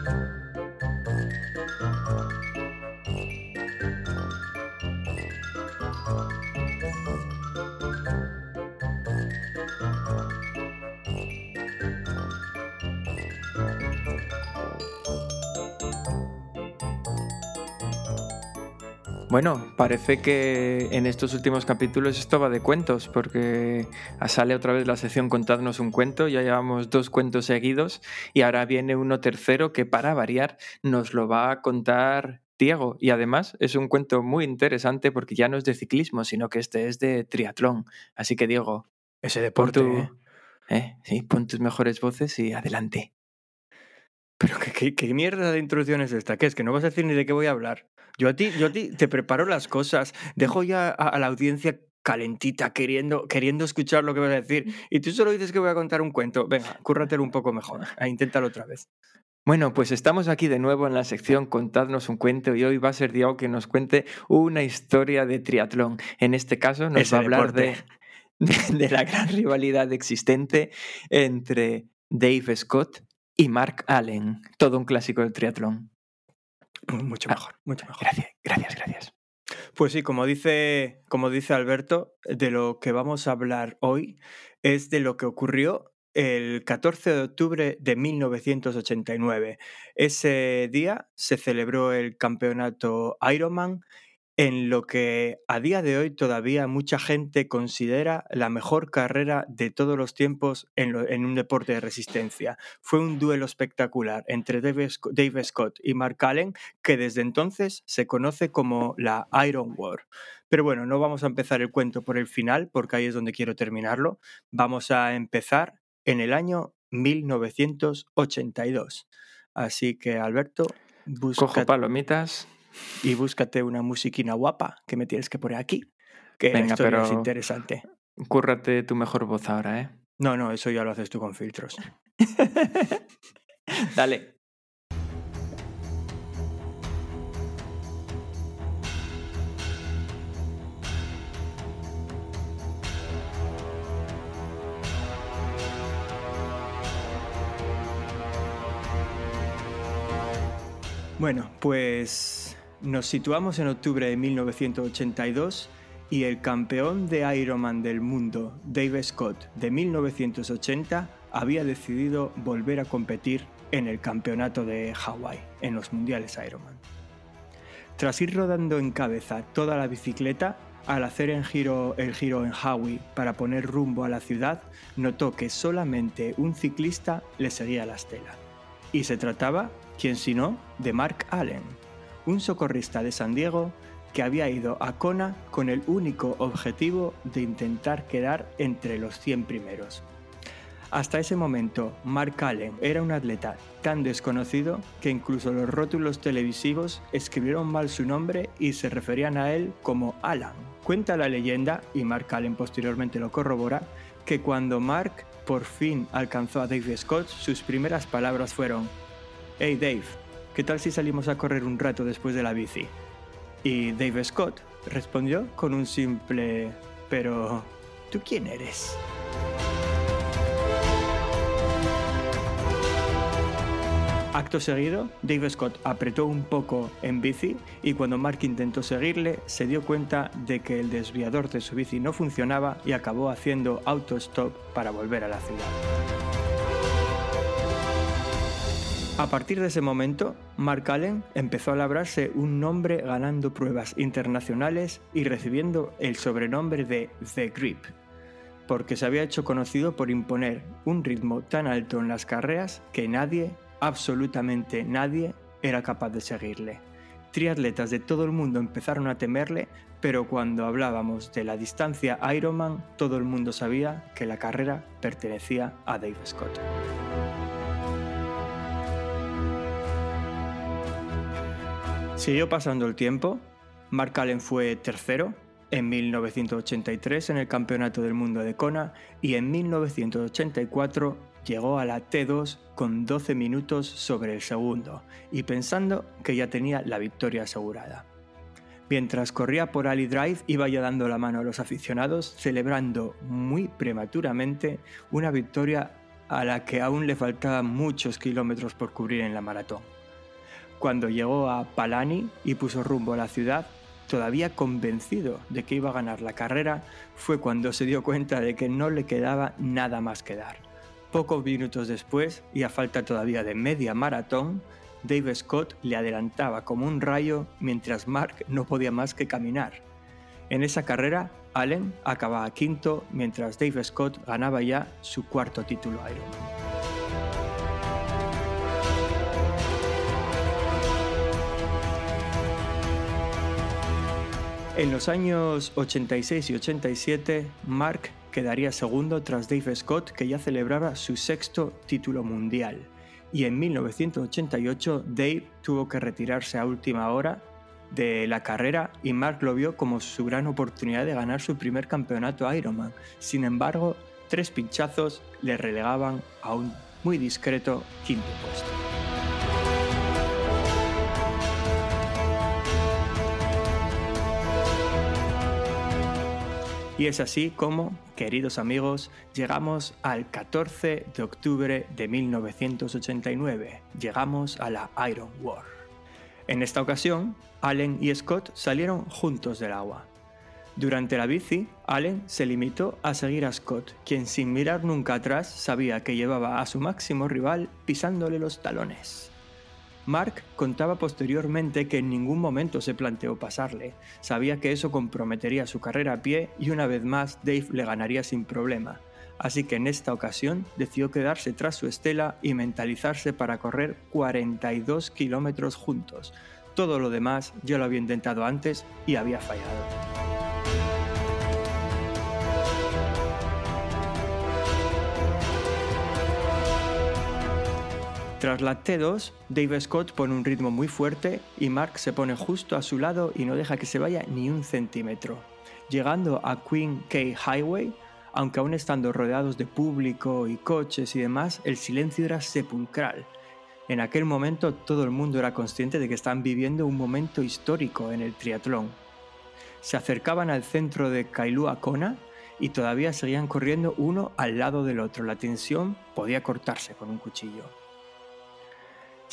Bueno, parece que en estos últimos capítulos esto va de cuentos, porque sale otra vez la sección Contadnos un cuento, ya llevamos dos cuentos seguidos y ahora viene uno tercero que para variar nos lo va a contar Diego. Y además es un cuento muy interesante porque ya no es de ciclismo, sino que este es de triatlón. Así que Diego, Ese pon, deporte. tu- ¿eh? ¿eh? Sí, pon tus mejores voces y adelante. Pero ¿qué, qué, qué mierda de introducción es esta? ¿Qué es? Que no vas a decir ni de qué voy a hablar. Yo a ti, yo a ti te preparo las cosas, dejo ya a, a la audiencia calentita, queriendo, queriendo escuchar lo que vas a decir. [LAUGHS] Y tú solo dices que voy a contar un cuento. Venga, cúrratelo un poco mejor. Ah, [LAUGHS] inténtalo otra vez. Bueno, pues estamos aquí de nuevo en la sección Contadnos un cuento y hoy va a ser Diego que nos cuente una historia de triatlón. En este caso nos Ese va a hablar de, [LAUGHS] de la gran rivalidad existente entre Dave Scott y Mark Allen. Todo un clásico del triatlón. Mu- Mucho Ah, mejor, mucho mejor. Gracias, gracias, gracias. Pues sí, como dice, como dice Alberto, de lo que vamos a hablar hoy es de lo que ocurrió el 14 de octubre de 1989. Ese día se celebró el campeonato Ironman en lo que a día de hoy todavía mucha gente considera la mejor carrera de todos los tiempos en, lo- en un deporte de resistencia. Fue un duelo espectacular entre Dave Dave Scott y Mark Allen que desde entonces se conoce como la Iron War. Pero bueno, no vamos a empezar el cuento por el final, porque ahí es donde quiero terminarlo. Vamos a empezar en el año 1982. Así que, Alberto, Cojo busca palomitas y búscate una musiquina guapa que me tienes que poner aquí. Que Venga, pero... es interesante. Cúrrate tu mejor voz ahora, ¿eh? No, no, eso ya lo haces tú con filtros. [LAUGHS] Dale. Bueno, pues nos situamos en octubre de 1982 y el campeón de Ironman del mundo, Dave Scott, de 1980, había decidido volver a competir en el campeonato de Hawái, en los mundiales Ironman. Tras ir rodando en cabeza toda la bicicleta, al hacer el giro, el giro en Hawái para poner rumbo a la ciudad, notó que solamente un ciclista le seguía la estela. Y se trataba, quién si no, de Mark Allen, un socorrista de San Diego que había ido a Kona con el único objetivo de intentar quedar entre los 100 primeros. Hasta ese momento, Mark Allen era un atleta tan desconocido que incluso los rótulos televisivos escribieron mal su nombre y se referían a él como Alan. Cuenta la leyenda, y Mark Allen posteriormente lo corrobora, que cuando Mark por fin alcanzó a Dave Scott, sus primeras palabras fueron, Hey Dave, ¿qué tal si salimos a correr un rato después de la bici? Y Dave Scott respondió con un simple, pero, ¿tú quién eres? Acto seguido, Dave Scott apretó un poco en bici y cuando Mark intentó seguirle, se dio cuenta de que el desviador de su bici no funcionaba y acabó haciendo autostop para volver a la ciudad. A partir de ese momento, Mark Allen empezó a labrarse un nombre ganando pruebas internacionales y recibiendo el sobrenombre de The Grip, porque se había hecho conocido por imponer un ritmo tan alto en las carreras que nadie absolutamente nadie era capaz de seguirle. Triatletas de todo el mundo empezaron a temerle, pero cuando hablábamos de la distancia Ironman, todo el mundo sabía que la carrera pertenecía a Dave Scott. Siguió pasando el tiempo, Mark Allen fue tercero en 1983 en el Campeonato del Mundo de Kona y en 1984 llegó a la T2 con 12 minutos sobre el segundo y pensando que ya tenía la victoria asegurada. Mientras corría por Ali Drive iba ya dando la mano a los aficionados, celebrando muy prematuramente una victoria a la que aún le faltaban muchos kilómetros por cubrir en la maratón. Cuando llegó a Palani y puso rumbo a la ciudad, todavía convencido de que iba a ganar la carrera, fue cuando se dio cuenta de que no le quedaba nada más que dar Pocos minutos después, y a falta todavía de media maratón, Dave Scott le adelantaba como un rayo mientras Mark no podía más que caminar. En esa carrera, Allen acababa quinto mientras Dave Scott ganaba ya su cuarto título Ironman. En los años 86 y 87, Mark quedaría segundo tras Dave Scott, que ya celebraba su sexto título mundial. Y en 1988 Dave tuvo que retirarse a última hora de la carrera y Mark lo vio como su gran oportunidad de ganar su primer campeonato Ironman. Sin embargo, tres pinchazos le relegaban a un muy discreto quinto puesto. Y es así como, queridos amigos, llegamos al 14 de octubre de 1989. Llegamos a la Iron War. En esta ocasión, Allen y Scott salieron juntos del agua. Durante la bici, Allen se limitó a seguir a Scott, quien sin mirar nunca atrás sabía que llevaba a su máximo rival pisándole los talones. Mark contaba posteriormente que en ningún momento se planteó pasarle, sabía que eso comprometería su carrera a pie y una vez más Dave le ganaría sin problema, así que en esta ocasión decidió quedarse tras su estela y mentalizarse para correr 42 kilómetros juntos. Todo lo demás ya lo había intentado antes y había fallado. Tras la T2, Dave Scott pone un ritmo muy fuerte y Mark se pone justo a su lado y no deja que se vaya ni un centímetro. Llegando a Queen K Highway, aunque aún estando rodeados de público y coches y demás, el silencio era sepulcral. En aquel momento todo el mundo era consciente de que estaban viviendo un momento histórico en el triatlón. Se acercaban al centro de Kailua Kona y todavía seguían corriendo uno al lado del otro. La tensión podía cortarse con un cuchillo.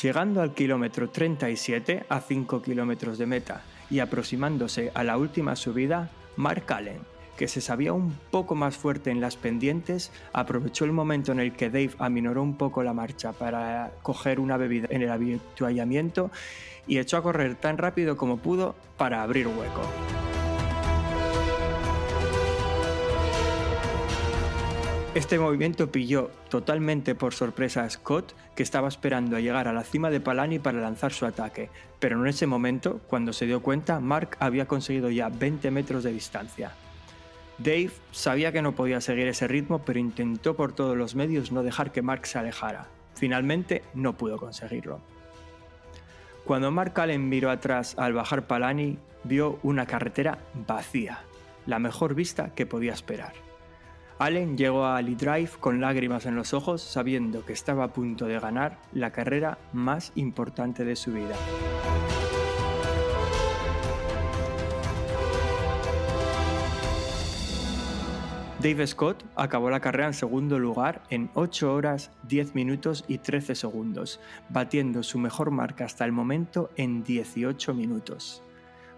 Llegando al kilómetro 37 a 5 kilómetros de meta y aproximándose a la última subida, Mark Allen, que se sabía un poco más fuerte en las pendientes, aprovechó el momento en el que Dave aminoró un poco la marcha para coger una bebida en el habituallamiento y echó a correr tan rápido como pudo para abrir hueco. Este movimiento pilló totalmente por sorpresa a Scott, que estaba esperando a llegar a la cima de Palani para lanzar su ataque, pero en ese momento, cuando se dio cuenta, Mark había conseguido ya 20 metros de distancia. Dave sabía que no podía seguir ese ritmo, pero intentó por todos los medios no dejar que Mark se alejara. Finalmente no pudo conseguirlo. Cuando Mark Allen miró atrás al bajar Palani, vio una carretera vacía, la mejor vista que podía esperar. Allen llegó a Ali Drive con lágrimas en los ojos, sabiendo que estaba a punto de ganar la carrera más importante de su vida. Dave Scott acabó la carrera en segundo lugar en 8 horas 10 minutos y 13 segundos, batiendo su mejor marca hasta el momento en 18 minutos.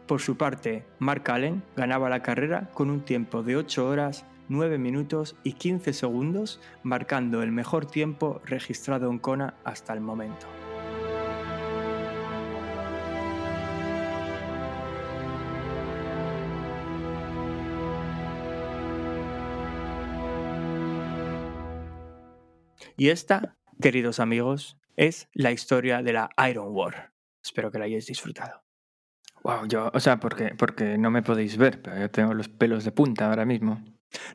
Por su parte, Mark Allen ganaba la carrera con un tiempo de 8 horas 9 minutos y 15 segundos, marcando el mejor tiempo registrado en Kona hasta el momento. Y esta, queridos amigos, es la historia de la Iron War. Espero que la hayáis disfrutado. Wow, yo, o sea, porque, porque no me podéis ver, pero yo tengo los pelos de punta ahora mismo.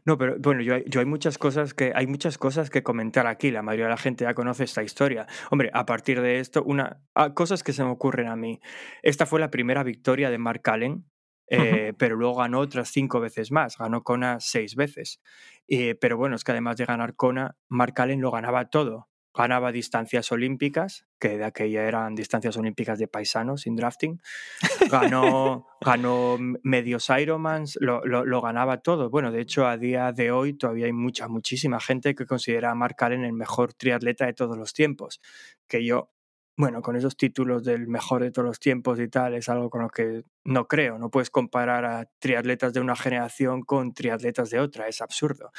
No, pero bueno, yo, yo, hay muchas cosas que hay muchas cosas que comentar aquí. La mayoría de la gente ya conoce esta historia. Hombre, a partir de esto, una ah, cosas que se me ocurren a mí. Esta fue la primera victoria de Mark Allen, eh, pero luego ganó otras cinco veces más. Ganó Kona seis veces. Eh, pero bueno, es que además de ganar Kona, Mark Allen lo ganaba todo ganaba distancias olímpicas, que de aquella eran distancias olímpicas de paisanos sin drafting, ganó, [LAUGHS] ganó medios Ironmans, lo, lo, ganaba todo. Bueno, de hecho, a día de hoy todavía hay mucha, muchísima gente que considera a Mark Allen el mejor triatleta de todos los tiempos, que yo, bueno, con esos títulos del mejor de todos los tiempos y tal, es algo con lo que no creo, no puedes comparar a triatletas de una generación con triatletas de otra, es absurdo.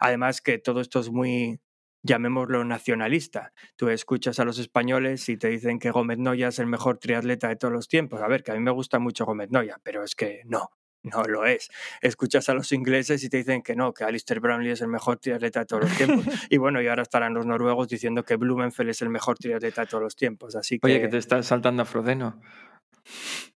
Además que todo esto es muy llamémoslo nacionalista. Tú escuchas a los españoles y te dicen que Gómez Noya es el mejor triatleta de todos los tiempos. A ver, que a mí me gusta mucho Gómez Noya, pero es que no, no lo es. Escuchas a los ingleses y te dicen que no, que Alistair Brownlee es el mejor triatleta de todos los tiempos. [LAUGHS] y bueno, y ahora estarán los noruegos diciendo que Blumenfeld es el mejor triatleta de todos los tiempos. Así que... Oye, que te estás saltando a Frodeno.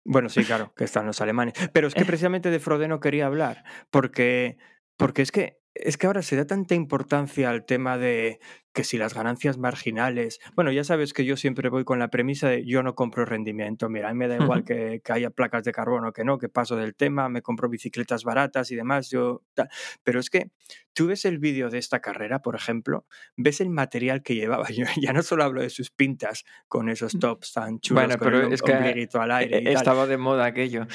Bueno, sí, claro, que están los alemanes. Pero es que [LAUGHS] precisamente de Frodeno quería hablar, porque, porque es que es que ahora se da tanta importancia al tema de que si las ganancias marginales. Bueno, ya sabes que yo siempre voy con la premisa de yo no compro rendimiento. Mira, a mí me da igual [LAUGHS] que, haya placas de carbono que no, que paso del tema, me compro bicicletas baratas y demás. Yo, Pero es que tú ves el vídeo de esta carrera, por ejemplo, ves el material que llevaba. [LAUGHS] Yo ya no solo hablo de sus pintas con esos mm. tops tan chulos, bueno, pero es que al aire. E, estaba de moda aquello.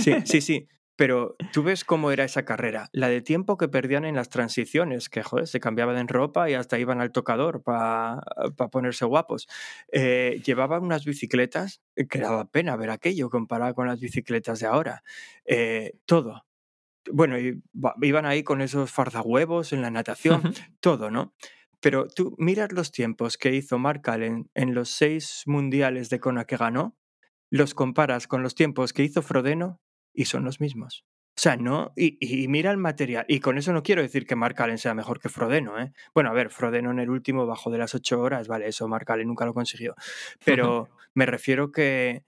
Sí, sí, [LAUGHS] sí. Pero tú ves cómo era esa carrera, la de tiempo que perdían en las transiciones, que joder, se cambiaban en ropa y hasta iban al tocador para ponerse guapos. Eh, llevaban unas bicicletas que daba pena ver aquello comparado con las bicicletas de ahora. Eh, todo. Bueno, iban ahí con esos fardahuevos en la natación, todo, ¿no? Pero tú miras los tiempos que hizo Mark Allen en los seis mundiales de Kona que ganó, los comparas con los tiempos que hizo Frodeno y son los mismos. O sea, no, y, mira el material. Y con eso no quiero decir que Mark Allen sea mejor que Frodeno, ¿eh? Bueno, a ver, Frodeno en el último bajo de las ocho horas, vale, eso Mark Allen nunca lo consiguió. Pero me refiero que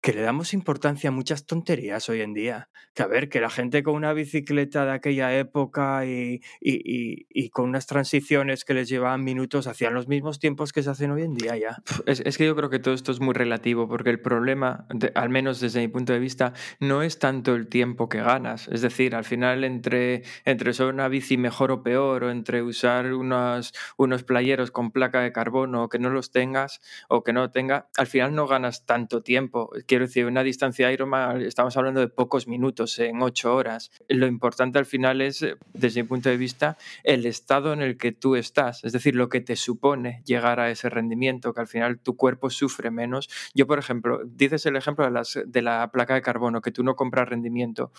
que le damos importancia a muchas tonterías hoy en día. Que a ver, que la gente con una bicicleta de aquella época y, y, con unas transiciones que les llevaban minutos hacían los mismos tiempos que se hacen hoy en día ya. Es, es que yo creo que todo esto es muy relativo, porque el problema, al menos desde mi punto de vista, no es tanto el tiempo que ganas. Es decir, al final entre, entre usar una bici mejor o peor, o entre usar unos, unos playeros con placa de carbono o que no los tengas, o que no tenga, al final no ganas tanto tiempo quiero decir, una distancia Ironman, estamos hablando de pocos minutos, en ocho horas. Lo importante al final es, eh, desde mi punto de vista, el estado en el que tú estás, es decir, lo que te supone llegar a ese rendimiento, que al final tu cuerpo sufre menos. Yo, por ejemplo, dices el ejemplo de, las, de la placa de carbono, que tú no compras rendimiento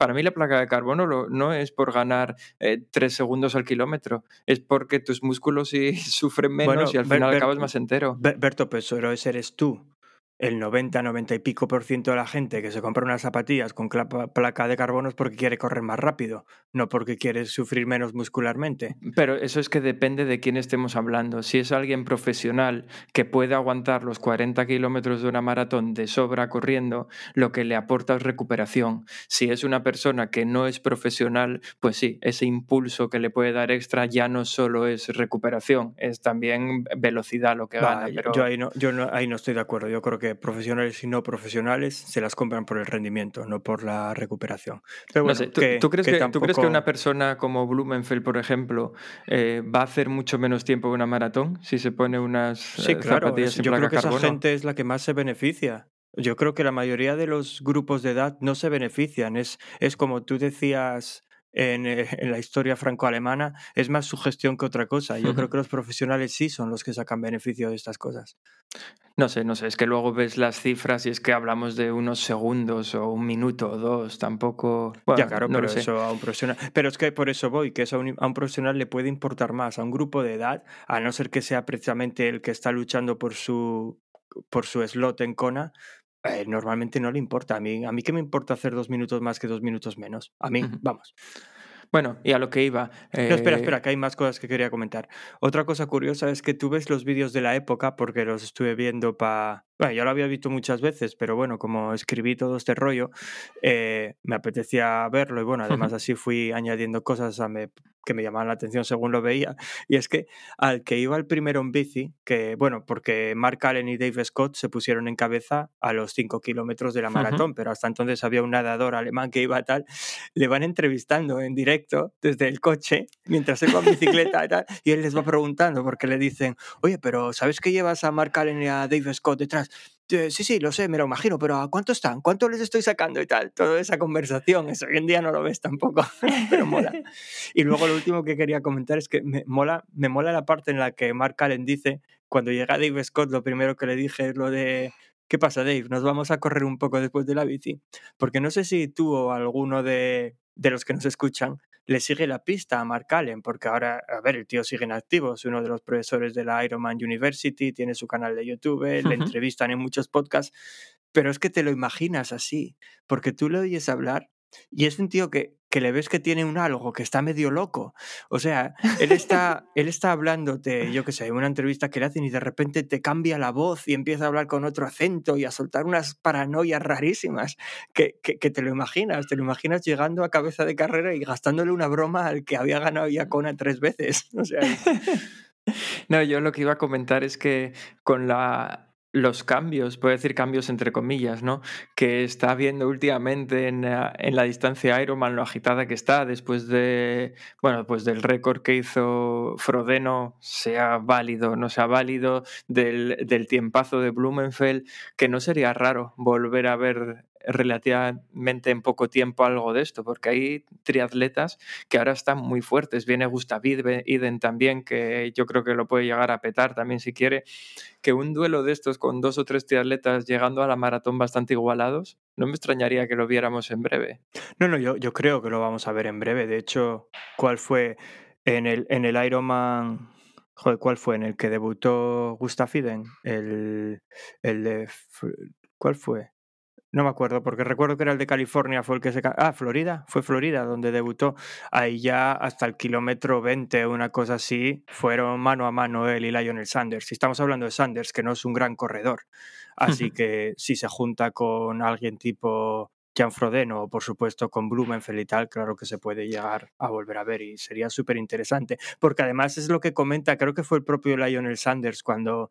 para mí la placa de carbono no es por ganar eh, tres segundos al kilómetro, es porque tus músculos sí [LAUGHS] sufren menos y al final acabas más entero. Berto, pues ese eres tú el 90, 90 y pico por ciento de la gente que se compra unas zapatillas con placa de carbono es porque quiere correr más rápido, no porque quiere sufrir menos muscularmente. Pero eso es que depende de quién estemos hablando. Si es alguien profesional que puede aguantar los 40 kilómetros de una maratón de sobra corriendo, lo que le aporta es recuperación. Si es una persona que no es profesional, pues sí, ese impulso que le puede dar extra ya no solo es recuperación, es también velocidad lo que gana. Yo, ahí, no, yo ahí no estoy de acuerdo. Yo creo que profesionales y no profesionales se las compran por el rendimiento, no por la recuperación. Pero ¿tú, crees que, ¿tú, crees que, una persona como Blumenfeld, por ejemplo, eh, va a hacer mucho menos tiempo que una maratón si se pone unas sí, eh, zapatillas Yo creo que esa gente es la que más se beneficia. Yo creo que la mayoría de los grupos de edad no se benefician. Es, es como tú decías en, eh, [LAUGHS] en, la historia franco-alemana es más su gestión que otra cosa. Yo creo que los profesionales sí son los que sacan beneficio de estas cosas. No sé, no sé, es que luego ves las cifras y es que hablamos de unos segundos o un minuto o dos, tampoco... ya, claro, pero eso a un profesional... Pero es que por eso voy, que eso a un, a un, profesional le puede importar más, a un grupo de edad, a no ser que sea precisamente el que está luchando por su por su slot en Kona, eh, normalmente no le importa. A mí, a mí que me importa hacer dos minutos más que dos minutos menos. A mí, vamos. Bueno, y a lo que iba. No, espera, espera, eh que hay más cosas que quería comentar. Otra cosa curiosa es que tú ves los vídeos de la época, porque los estuve viendo para. Bueno, yo lo había visto muchas veces, pero bueno, como escribí todo este rollo, eh, me apetecía verlo y bueno, además así fui añadiendo cosas a me, que me llamaban la atención según lo veía. Y es que al que iba el primero en bici, que bueno, porque Mark Allen y Dave Scott se pusieron en cabeza a los 5 kilómetros de la maratón, pero hasta entonces había un nadador alemán que iba tal, le van entrevistando en directo desde el coche mientras él va en bicicleta y tal, y él les va [LAUGHS] preguntando porque le dicen, oye, pero ¿sabes que llevas a Mark Allen y a Dave Scott detrás? Sí, sí, lo sé, me lo imagino, pero ¿a cuánto están? ¿Cuánto les estoy sacando y tal? Toda esa conversación, eso hoy en día no lo ves tampoco, [LAUGHS] pero mola. [LAUGHS] Y luego lo último que quería comentar es que me mola, me mola la parte en la que Mark Allen dice, cuando llega Dave Scott, lo primero que le dije es lo de, ¿qué pasa Dave? Nos vamos a correr un poco después de la bici. Porque no sé si tú o alguno de, de los que nos escuchan le sigue la pista a Mark Allen, porque ahora, a ver, el tío sigue en activo, es uno de los profesores de la Ironman University, tiene su canal de YouTube, le entrevistan en muchos podcasts, pero es que te lo imaginas así, porque tú le oyes hablar y es un tío que, que, le ves que tiene un algo, que está medio loco. O sea, él [LAUGHS] está, él está hablándote, yo qué sé, una entrevista que le hacen y de repente te cambia la voz y empieza a hablar con otro acento y a soltar unas paranoias rarísimas que, que, que te lo imaginas, te lo imaginas llegando a cabeza de carrera y gastándole una broma al que había ganado ya Kona tres veces. [LAUGHS] O sea, [LAUGHS] no, yo lo que iba a comentar es que con la los cambios, puedo decir cambios entre comillas, ¿no? Que está viendo últimamente en, la, en la distancia Ironman, lo agitada que está después de, bueno, pues del récord que hizo Frodeno, sea válido no sea válido, del, del tiempazo de Blumenfeld, que no sería raro volver a ver relativamente en poco tiempo algo de esto, porque hay triatletas que ahora están muy fuertes. Viene Gustav Iden también, que yo creo que lo puede llegar a petar también si quiere. Que un duelo de estos con dos o tres triatletas llegando a la maratón bastante igualados, no me extrañaría que lo viéramos en breve. No, no, yo, yo creo que lo vamos a ver en breve. De hecho, ¿cuál fue en el, en el Ironman? ¿cuál fue? En el que debutó Gustav Iden. El, el de. ¿Cuál fue? No me acuerdo, porque recuerdo que era el de California, fue el que se... Ah, Florida, fue Florida donde debutó. Ahí ya hasta el kilómetro 20, una cosa así, fueron mano a mano él y Lionel Sanders. Si estamos hablando de Sanders, que no es un gran corredor. Así que si se junta con alguien tipo Jan Frodeno o por supuesto con Blumenfeld y tal, claro que se puede llegar a volver a ver y sería súper interesante. Porque además es lo que comenta, creo que fue el propio Lionel Sanders cuando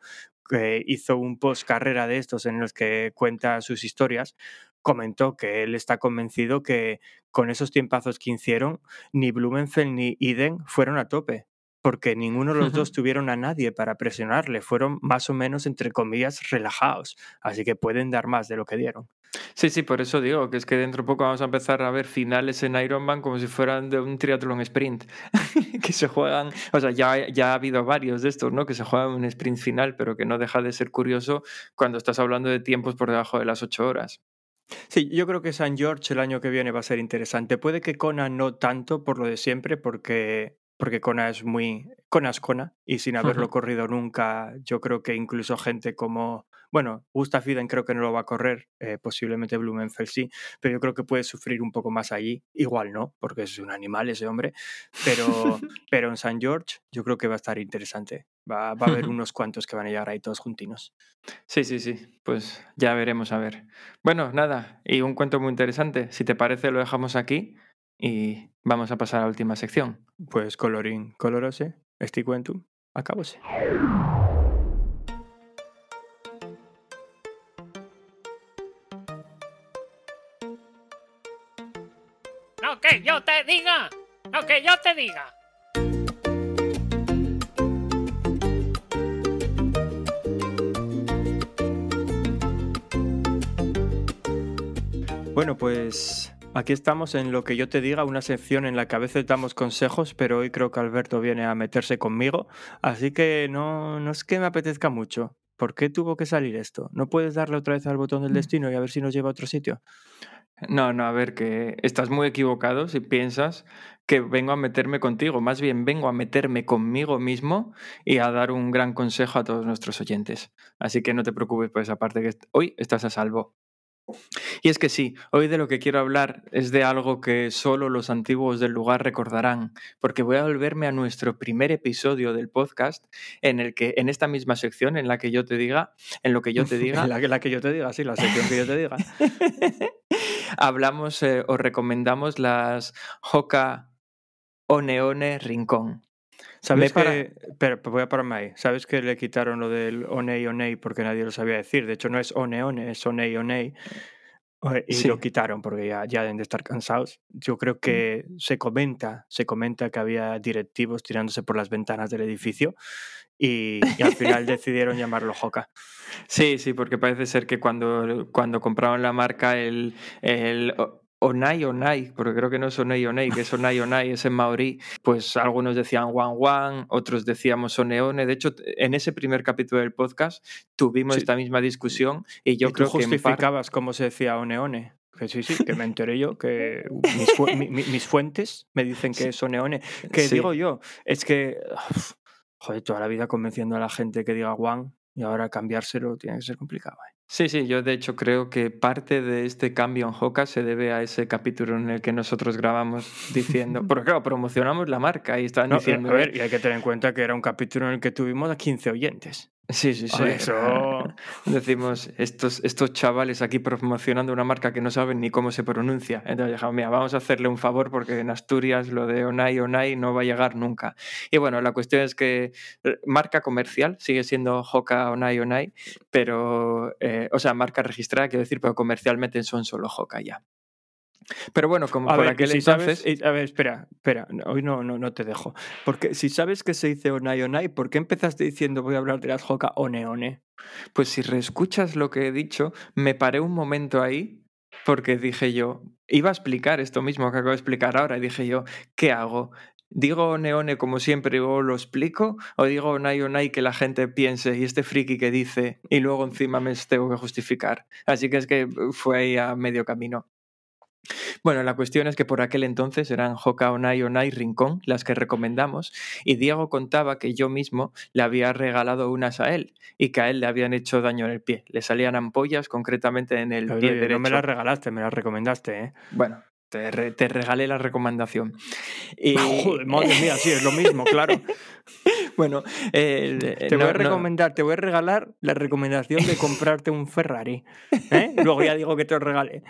que hizo un post carrera de estos en los que cuenta sus historias, comentó que él está convencido que con esos tiempazos que hicieron, ni Blumenfeld ni Iden fueron a tope. porque ninguno de los dos [LAUGHS] tuvieron a nadie para presionarle. Fueron más o menos, entre comillas, relajados. Así que pueden dar más de lo que dieron. Sí, sí, por eso digo que es que dentro de poco vamos a empezar a ver finales en Ironman como si fueran de un triatlón sprint, [LAUGHS] que se juegan, o sea, ya, ya ha habido varios de estos, ¿no? Que se juegan un sprint final, pero que no deja de ser curioso cuando estás hablando de tiempos por debajo de las ocho horas. Sí, yo creo que San George el año que viene va a ser interesante. Puede que Kona no tanto por lo de siempre, porque, porque Kona es muy. Kona es Kona, y sin haberlo corrido nunca, yo creo que incluso gente como. Bueno, Gustav Iden creo que no lo va a correr, eh, posiblemente Blumenfeld sí, pero yo creo que puede sufrir un poco más allí. Igual no, porque es un animal ese hombre, pero, [LAUGHS] pero en San George yo creo que va a estar interesante. Va, va a haber [LAUGHS] unos cuantos que van a llegar ahí todos juntinos. Sí, sí, sí, pues ya veremos a ver. Bueno, nada, y un cuento muy interesante. Si te parece, lo dejamos aquí y vamos a pasar a la última sección. Pues colorín colorose, este cuento, acabóse. Lo que yo te diga. Lo que yo te diga. Bueno, pues aquí estamos en lo que yo te diga, una sección en la que a veces damos consejos, pero hoy creo que Alberto viene a meterse conmigo, así que no, no es que me apetezca mucho. ¿Por qué tuvo que salir esto? ¿No puedes darle otra vez al botón del destino y a ver si nos lleva a otro sitio? No, no, a ver, que estás muy equivocado si piensas que vengo a meterme contigo. Más bien vengo a meterme conmigo mismo y a dar un gran consejo a todos nuestros oyentes. Así que no te preocupes por esa parte, que hoy estás a salvo. Y es que sí, hoy de lo que quiero hablar es de algo que solo los antiguos del lugar recordarán, porque voy a volverme a nuestro primer episodio del podcast en el que en esta misma sección en la que yo te diga, en lo que yo te [LAUGHS] diga, la, que- la que yo te diga, sí, la sección que yo te diga. [LAUGHS] hablamos eh, o recomendamos las Hoka Oneone Rincón. ¿Sabes para- que... Pero voy a pararme ahí. ¿Sabes que le quitaron lo del Onei Onei porque nadie lo sabía decir? De hecho, no es One One, es Onei. Eh, Y Sí. lo quitaron porque ya, ya deben de estar cansados. Yo creo que se comenta, se comenta que había directivos tirándose por las ventanas del edificio y, y al final [LAUGHS] decidieron llamarlo Hoka. Sí, sí, porque parece ser que cuando, cuando compraron la marca el, el Onai Onai, porque creo que no es Onei Onei, que es Onai Onai, es en maorí, pues algunos decían Wan Wan, otros decíamos Oneone. De hecho, en ese primer capítulo del podcast tuvimos Sí. esta misma discusión y yo y tú creo que justificabas cómo se decía One One. Que sí, sí, que me enteré yo, que mis, fu- mi- mi- mis fuentes me dicen que es One One. Que Sí. digo yo, es que, joder, toda la vida convenciendo a la gente que diga One y ahora cambiárselo tiene que ser complicado. ¿eh? Sí, sí, yo de hecho creo que parte de este cambio en Hoka se debe a ese capítulo en el que nosotros grabamos diciendo, [LAUGHS] porque claro, promocionamos la marca y estaban No, diciendo, a ver, y hay que tener en cuenta que era un capítulo en el que tuvimos a 15 oyentes. Sí, sí, sí, eso- [LAUGHS] decimos, estos, estos chavales aquí promocionando una marca que no saben ni cómo se pronuncia. Entonces dijimos, mira, vamos a hacerle un favor porque en Asturias lo de Onai Onai no va a llegar nunca. Y bueno, la cuestión es que eh, marca comercial sigue siendo Hoka Onai Onai, pero, eh, o sea, marca registrada, quiero decir, pero comercialmente son solo Hoka ya. Pero bueno, como A por ver, aquel si entonces... sabes, y- a ver, espera, espera, hoy no, no, no te dejo. Porque si sabes que se dice Onai Onai, ¿por qué empezaste diciendo voy a hablar de las Hoka One One? Pues si reescuchas lo que he dicho, me paré un momento ahí porque dije yo, iba a explicar esto mismo que acabo de explicar ahora y dije yo, ¿qué hago? ¿Digo Neone como siempre luego lo explico? ¿O digo Onai Onai que la gente piense y este friki que dice y luego encima me tengo que justificar? Así que es que fue ahí a medio camino. Bueno, la cuestión es que por aquel entonces eran Hoka Onai Onai Rincón las que recomendamos y Diego contaba que yo mismo le había regalado unas a él y que a él le habían hecho daño en el pie. Le salían ampollas concretamente en el Pero, pie derecho. no me las regalaste, me las recomendaste, ¿eh? Bueno, te, re- te regalé la recomendación. [LAUGHS] Y... Joder, madre mía, sí, es lo mismo, claro. [LAUGHS] bueno, el- Te no- voy a no- recomendar, te voy a regalar la recomendación de comprarte un Ferrari. ¿eh? [LAUGHS] Luego ya digo que te lo regale.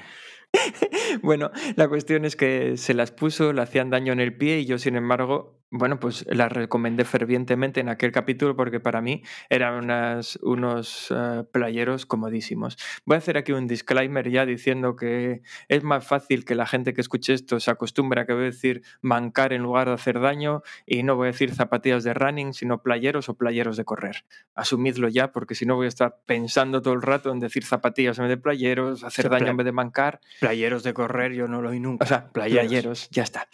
[LAUGHS] Bueno, la cuestión es que se las puso, le hacían daño en el pie y yo, sin embargo, bueno, pues la recomendé fervientemente en aquel capítulo porque para mí eran unas, unos eh, playeros comodísimos. Voy a hacer aquí un disclaimer ya diciendo que es más fácil que la gente que escuche esto se acostumbre a que voy a decir mancar en lugar de hacer daño y no voy a decir zapatillas de running, sino playeros o playeros de correr. Asumidlo ya porque si no voy a estar pensando todo el rato en decir zapatillas en vez de playeros, hacer daño en vez de mancar. Playeros de correr yo no lo oí nunca. O sea, playeros. playeros, ya está.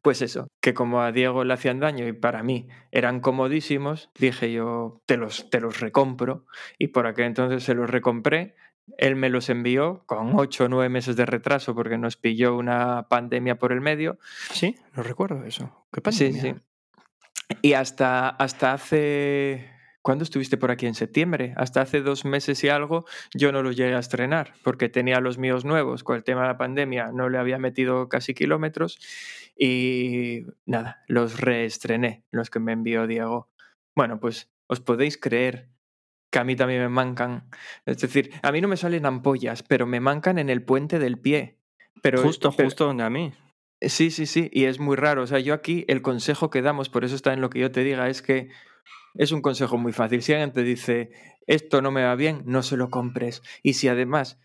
Pues eso, que como a Diego le hacían daño y para mí eran comodísimos, dije yo, te los, te los recompro. Y por aquel entonces se los recompré. Él me los envió con ocho o nueve meses de retraso porque nos pilló una pandemia por el medio. Sí, no recuerdo eso. ¿Qué Sí, pandemia? sí. Y hasta, hasta hace... ¿Cuándo estuviste por aquí? En septiembre. Hasta hace dos meses y algo yo no los llegué a estrenar porque tenía los míos nuevos. Con el tema de la pandemia no le había metido casi kilómetros y nada, los reestrené, los que me envió Diego. Bueno, pues os podéis creer que a mí también me mancan. Es decir, a mí no me salen ampollas, pero me mancan en el puente del pie. Pero, justo, pero- justo donde a mí. Sí, sí, sí, y es muy raro. O sea, yo aquí el consejo que damos, por eso está en lo que yo te diga, es que es un consejo muy fácil. Si alguien te dice, esto no me va bien, no se lo compres. Y si además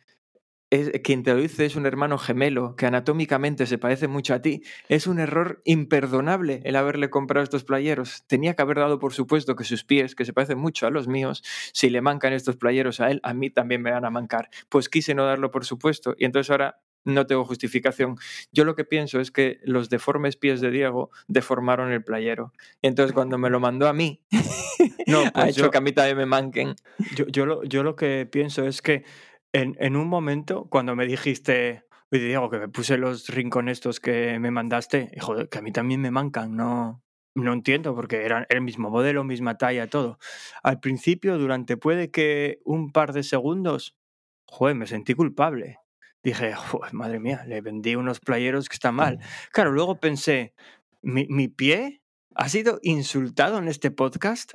es, quien te lo dice es un hermano gemelo que anatómicamente se parece mucho a ti, es un error imperdonable el haberle comprado estos playeros. Tenía que haber dado por supuesto que sus pies, que se parecen mucho a los míos, si le mancan estos playeros a él, a mí también me van a mancar. Pues quise no darlo por supuesto y entonces ahora no tengo justificación. Yo lo que pienso es que los deformes pies de Diego deformaron el playero. Entonces cuando me lo mandó a mí, [LAUGHS] No, ha pues hecho yo- que a mí también me manquen. Yo, yo, lo, yo lo que pienso es que en, en un momento, cuando me dijiste, oye Diego, que me puse los rincones estos que me mandaste, y joder, que a mí también me mancan, no, no entiendo, porque eran el mismo modelo, misma talla, todo. Al principio, durante puede que un par de segundos, joder, me sentí culpable. Dije, joder, madre mía, le vendí unos playeros que están mal. Claro, luego pensé, ¿mi, mi pie ha sido insultado en este podcast?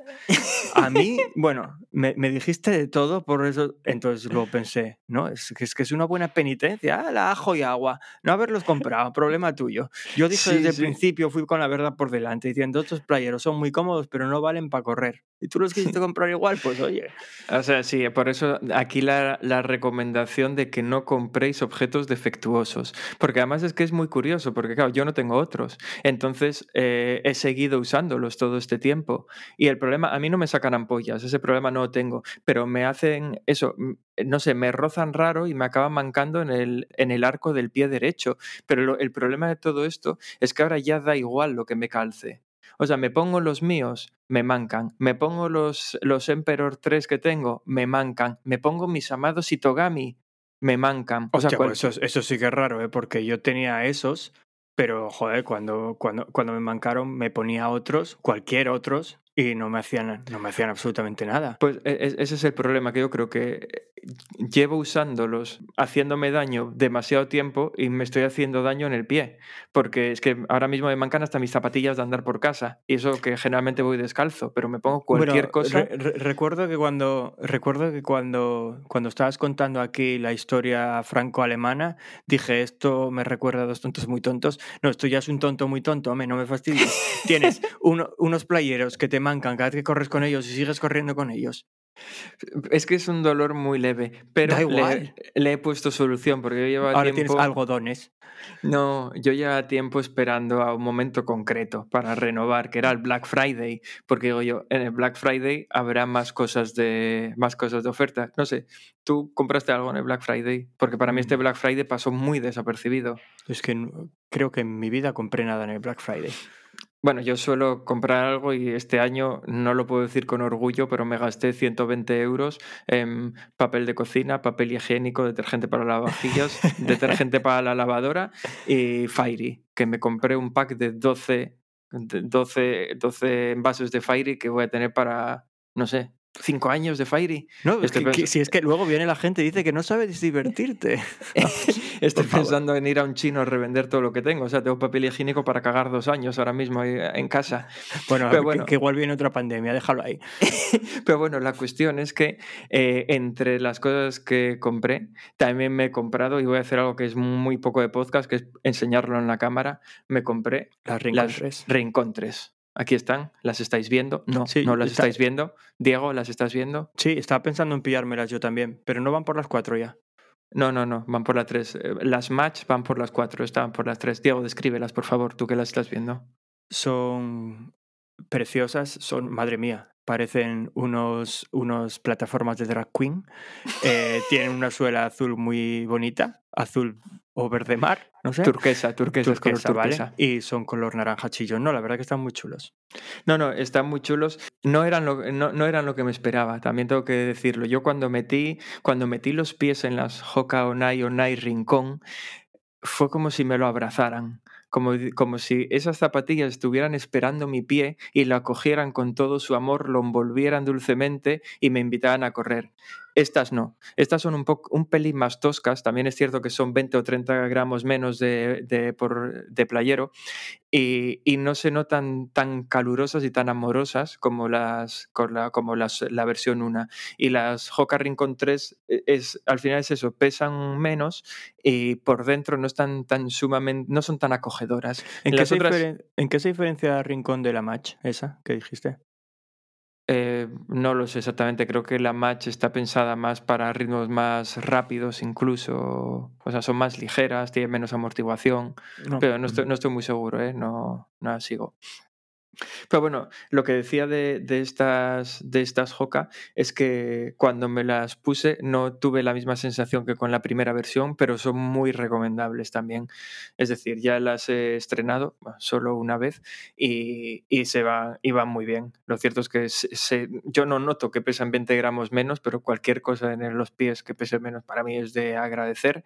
A mí, [LAUGHS] bueno, me, me dijiste de todo, por eso, entonces luego pensé, no, es que es, que es una buena penitencia, ah, la ajo y agua, no haberlos comprado, problema tuyo. Yo dije Sí, desde sí. el principio, fui con la verdad por delante, diciendo, estos playeros son muy cómodos, pero no valen para correr. Y tú los quisiste [LAUGHS] comprar igual, pues oye, O sea, sí, por eso aquí la, la recomendación de que no compréis objetos defectuosos. Porque además es que es muy curioso, porque claro, yo no tengo otros. Entonces eh, he seguido usándolos todo este tiempo. Y el problema, a mí no me sacan ampollas, ese problema no lo tengo. Pero me hacen eso, no sé, me rozan raro y me acaban mancando en el, en el arco del pie derecho. Pero lo- el problema de todo esto es que ahora ya da igual lo que me calce. O sea, me pongo los míos, me mancan. Me pongo los, los Emperor 3 que tengo, me mancan. Me pongo mis amados Itogami, me mancan. O sea, cual- pues eso, eso sí que es raro, ¿eh? porque yo tenía esos, pero joder, cuando, cuando, cuando me mancaron me ponía otros, cualquier otros, y no me hacían, no me hacían absolutamente nada. Pues e- e- ese es el problema, que yo creo que eh, llevo usándolos, haciéndome daño demasiado tiempo y me estoy haciendo daño en el pie. Porque es que ahora mismo me mancan hasta mis zapatillas de andar por casa. Y eso que generalmente voy descalzo, pero me pongo cualquier Bueno, cosa. re- re- recuerdo que cuando recuerdo que cuando, cuando estabas contando aquí la historia franco-alemana, dije esto me recuerda a dos tontos muy tontos. No, esto ya es un tonto muy tonto, hombre, no me fastidies. [LAUGHS] Tienes uno- unos playeros que te mancan cada vez que corres con ellos y sigues corriendo con ellos. Es que es un dolor muy leve, pero Da le, igual. le he puesto solución porque yo Ahora tiempo... tienes algodones. No, yo llevaba tiempo esperando a un momento concreto para renovar, que era el Black Friday, porque digo yo, en el Black Friday habrá más cosas de más cosas de oferta. No sé, ¿tú compraste algo en el Black Friday? Porque para mí este Mm. Black Friday pasó muy desapercibido. Es que creo que en mi vida compré nada en el Black Friday. Bueno, yo suelo comprar algo y este año no lo puedo decir con orgullo, pero me gasté 120 euros en papel de cocina, papel higiénico, detergente para lavavajillas, [LAUGHS] detergente para la lavadora y Fairy, que me compré un pack de 12, de 12, 12 envases de Fairy que voy a tener para, no sé, 5 años de Fairy. No, que- si es que luego viene la gente y dice que no sabes divertirte. [LAUGHS] [LAUGHS] Estoy pensando en ir a un chino a revender todo lo que tengo. O sea, tengo papel higiénico para cagar dos años ahora mismo en casa. [LAUGHS] Bueno, Pero que- bueno. Que, igual viene otra pandemia, déjalo ahí. [LAUGHS] Pero bueno, la cuestión es que eh, entre las cosas que compré, también me he comprado, y voy a hacer algo que es muy poco de podcast, que es enseñarlo en la cámara, me compré Las las reencontres. reencontres. aquí están, las estáis viendo. No, Sí, no las está- estáis viendo. Diego, ¿las estás viendo? Sí, estaba pensando en pillármelas yo también, pero no van por las cuatro ya. No, no, no, van por las tres. Las match van por las cuatro, estaban por las tres. Diego, descríbelas, por favor, tú que las estás viendo. Son preciosas, son, madre mía, parecen unos, unos plataformas de drag queen. Eh, tienen una suela azul muy bonita, azul o verde mar, no sé. Turquesa, turquesa, es color Turquesa, ¿vale? turquesa. Y son color naranja chillón. No, la verdad que están muy chulos. No, no, están muy chulos. No eran, lo, no, no eran lo que me esperaba, también tengo que decirlo. Yo cuando metí, cuando metí los pies en las Hoka Onai Onai Rincón, fue como si me lo abrazaran. Como, como si esas zapatillas estuvieran esperando mi pie y lo acogieran con todo su amor, lo envolvieran dulcemente y me invitaran a correr. Estas no. Estas son un, poco, un pelín más toscas. También es cierto que son 20 o 30 gramos menos de, de, por, de playero y, y no se notan tan calurosas y tan amorosas como las con la, como las, la versión 1 y las Hoka Rincon 3 e- es al final es eso pesan menos y por dentro no están tan sumamente no son tan acogedoras ¿En, qué otras ¿En qué se diferencia Rincón de la Match, esa que dijiste? Eh, no lo sé exactamente creo que la match está pensada más para ritmos más rápidos incluso o sea son más ligeras tienen menos amortiguación No. Pero no estoy, no estoy muy seguro, ¿eh? No, no sigo. Pero bueno, lo que decía de, de estas, de estas Hoka es que cuando me las puse no tuve la misma sensación que con la primera versión, pero son muy recomendables también. Es decir, ya las he estrenado solo una vez y, y se va, y van muy bien. Lo cierto es que se- se- yo no noto que pesan 20 gramos menos, pero cualquier cosa en los pies que pese menos para mí es de agradecer.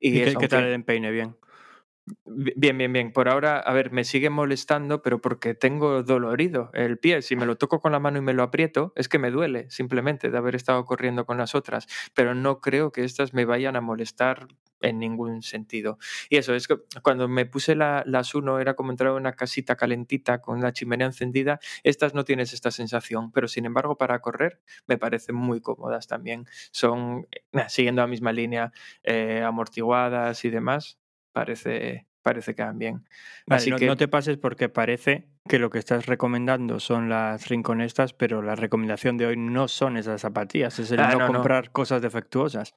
Y, ¿Y qué, eso, qué tal aunque- el empeine? Bien. Bi- Bien, bien, bien. Por ahora, a ver, me sigue molestando, pero porque tengo dolorido el pie. Si me lo toco con la mano y me lo aprieto, es que me duele simplemente de haber estado corriendo con las otras. Pero no creo que estas me vayan a molestar en ningún sentido. Y eso, es que cuando me puse la- las uno era como entrar a una casita calentita con la chimenea encendida. Estas no tienes esta sensación, pero sin embargo para correr me parecen muy cómodas también. Son, eh, siguiendo la misma línea, eh, amortiguadas y demás parece, parece que van bien. Vale, Así no, que no te pases porque parece que lo que estás recomendando son las rinconestas, pero la recomendación de hoy no son esas zapatillas, es el Ah, no, no, no. comprar cosas defectuosas.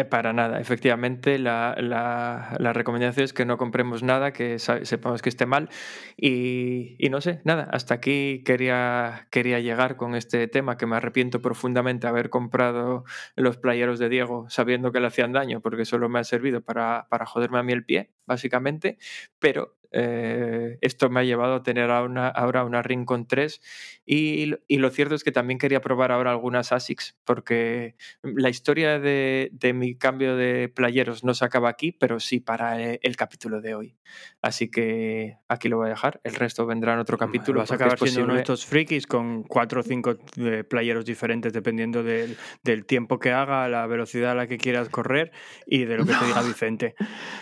Eh, para nada, efectivamente, la, la- recomendación es que no compremos nada que sepamos que esté mal. Y, no sé, nada, hasta aquí quería, quería llegar con este tema que me arrepiento profundamente haber comprado los playeros de Diego sabiendo que le hacían daño, porque solo me ha servido para, para joderme a mí el pie, básicamente. Pero eh, esto me ha llevado a tener ahora una, ahora una Rincon 3 y, y lo cierto es que también quería probar ahora algunas ASICS porque la historia de, de mi cambio de playeros no se acaba aquí, pero sí para eh, el capítulo de hoy. Así que aquí lo voy a dejar, el resto vendrá en otro capítulo. Vas a acabar siendo uno de estos frikis con cuatro o cinco playeros diferentes dependiendo del, del tiempo que haga, la velocidad a la que quieras correr y de lo que te diga [LAUGHS] Vicente.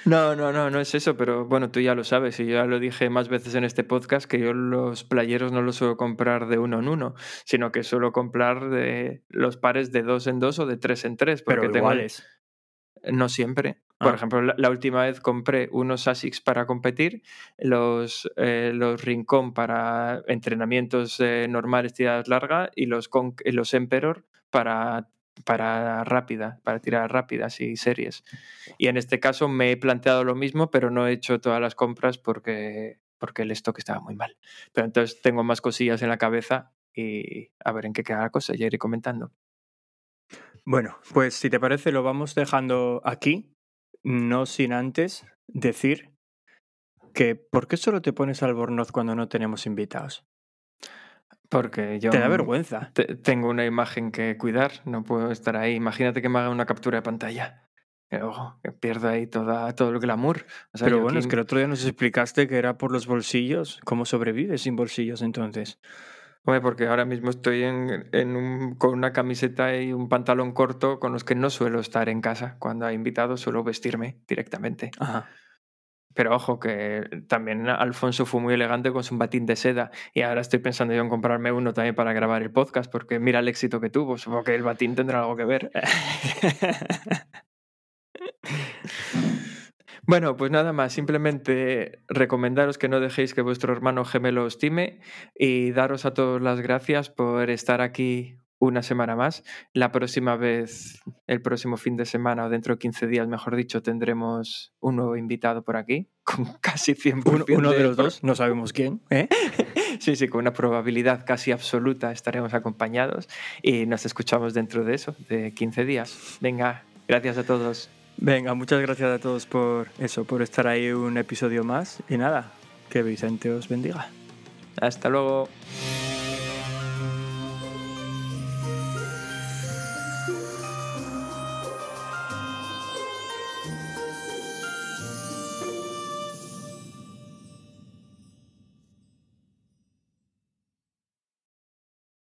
No, no, no, no es eso, pero bueno, tú ya lo sabes y ya lo dije más veces en este podcast que yo los playeros no los suelo comprar de uno en uno, sino que suelo comprar de los pares de dos en dos o de tres en tres. Porque Pero tengo, iguales. No siempre. Por Ah. ejemplo, la, la última vez compré unos ASICS para competir, los, eh, los Rincon para entrenamientos eh, normales, tiradas largas, y los, Con- los Emperor para, para rápida, para tirar rápidas y series. Y en este caso me he planteado lo mismo, pero no he hecho todas las compras porque, porque el stock estaba muy mal. Pero entonces tengo más cosillas en la cabeza y a ver en qué queda la cosa, ya iré comentando. Bueno, pues si te parece lo vamos dejando aquí, no sin antes decir que ¿por qué solo te pones albornoz cuando no tenemos invitados? Porque yo... Te da vergüenza. te- tengo una imagen que cuidar, no puedo estar ahí. Imagínate que me haga una captura de pantalla. Que, ojo, que pierda ahí toda, todo el glamour. O sea, Pero bueno, aquí- es que el otro día nos explicaste que era por los bolsillos. ¿Cómo sobrevives sin bolsillos entonces? Hombre, porque ahora mismo estoy en, en un- con una camiseta y un pantalón corto con los que no suelo estar en casa. Cuando hay invitados suelo vestirme directamente. Ajá. Pero ojo, que también Alfonso fue muy elegante con su batín de seda y ahora estoy pensando yo en comprarme uno también para grabar el podcast porque mira el éxito que tuvo. Supongo que el batín tendrá algo que ver. [LAUGHS] Bueno, pues nada más, simplemente recomendaros que no dejéis que vuestro hermano gemelo os time y daros a todos las gracias por estar aquí una semana más. La próxima vez, el próximo fin de semana o dentro de 15 días, mejor dicho, tendremos un nuevo invitado por aquí, [LAUGHS] con casi 100% Uno, uno de los dos, no sabemos quién. ¿eh? [LAUGHS] Sí, sí, con una probabilidad casi absoluta estaremos acompañados y nos escuchamos dentro de eso, de 15 días. Venga, gracias a todos. Venga, muchas gracias a todos por eso, por estar ahí un episodio más. Y nada, que Vicente os bendiga. Hasta luego.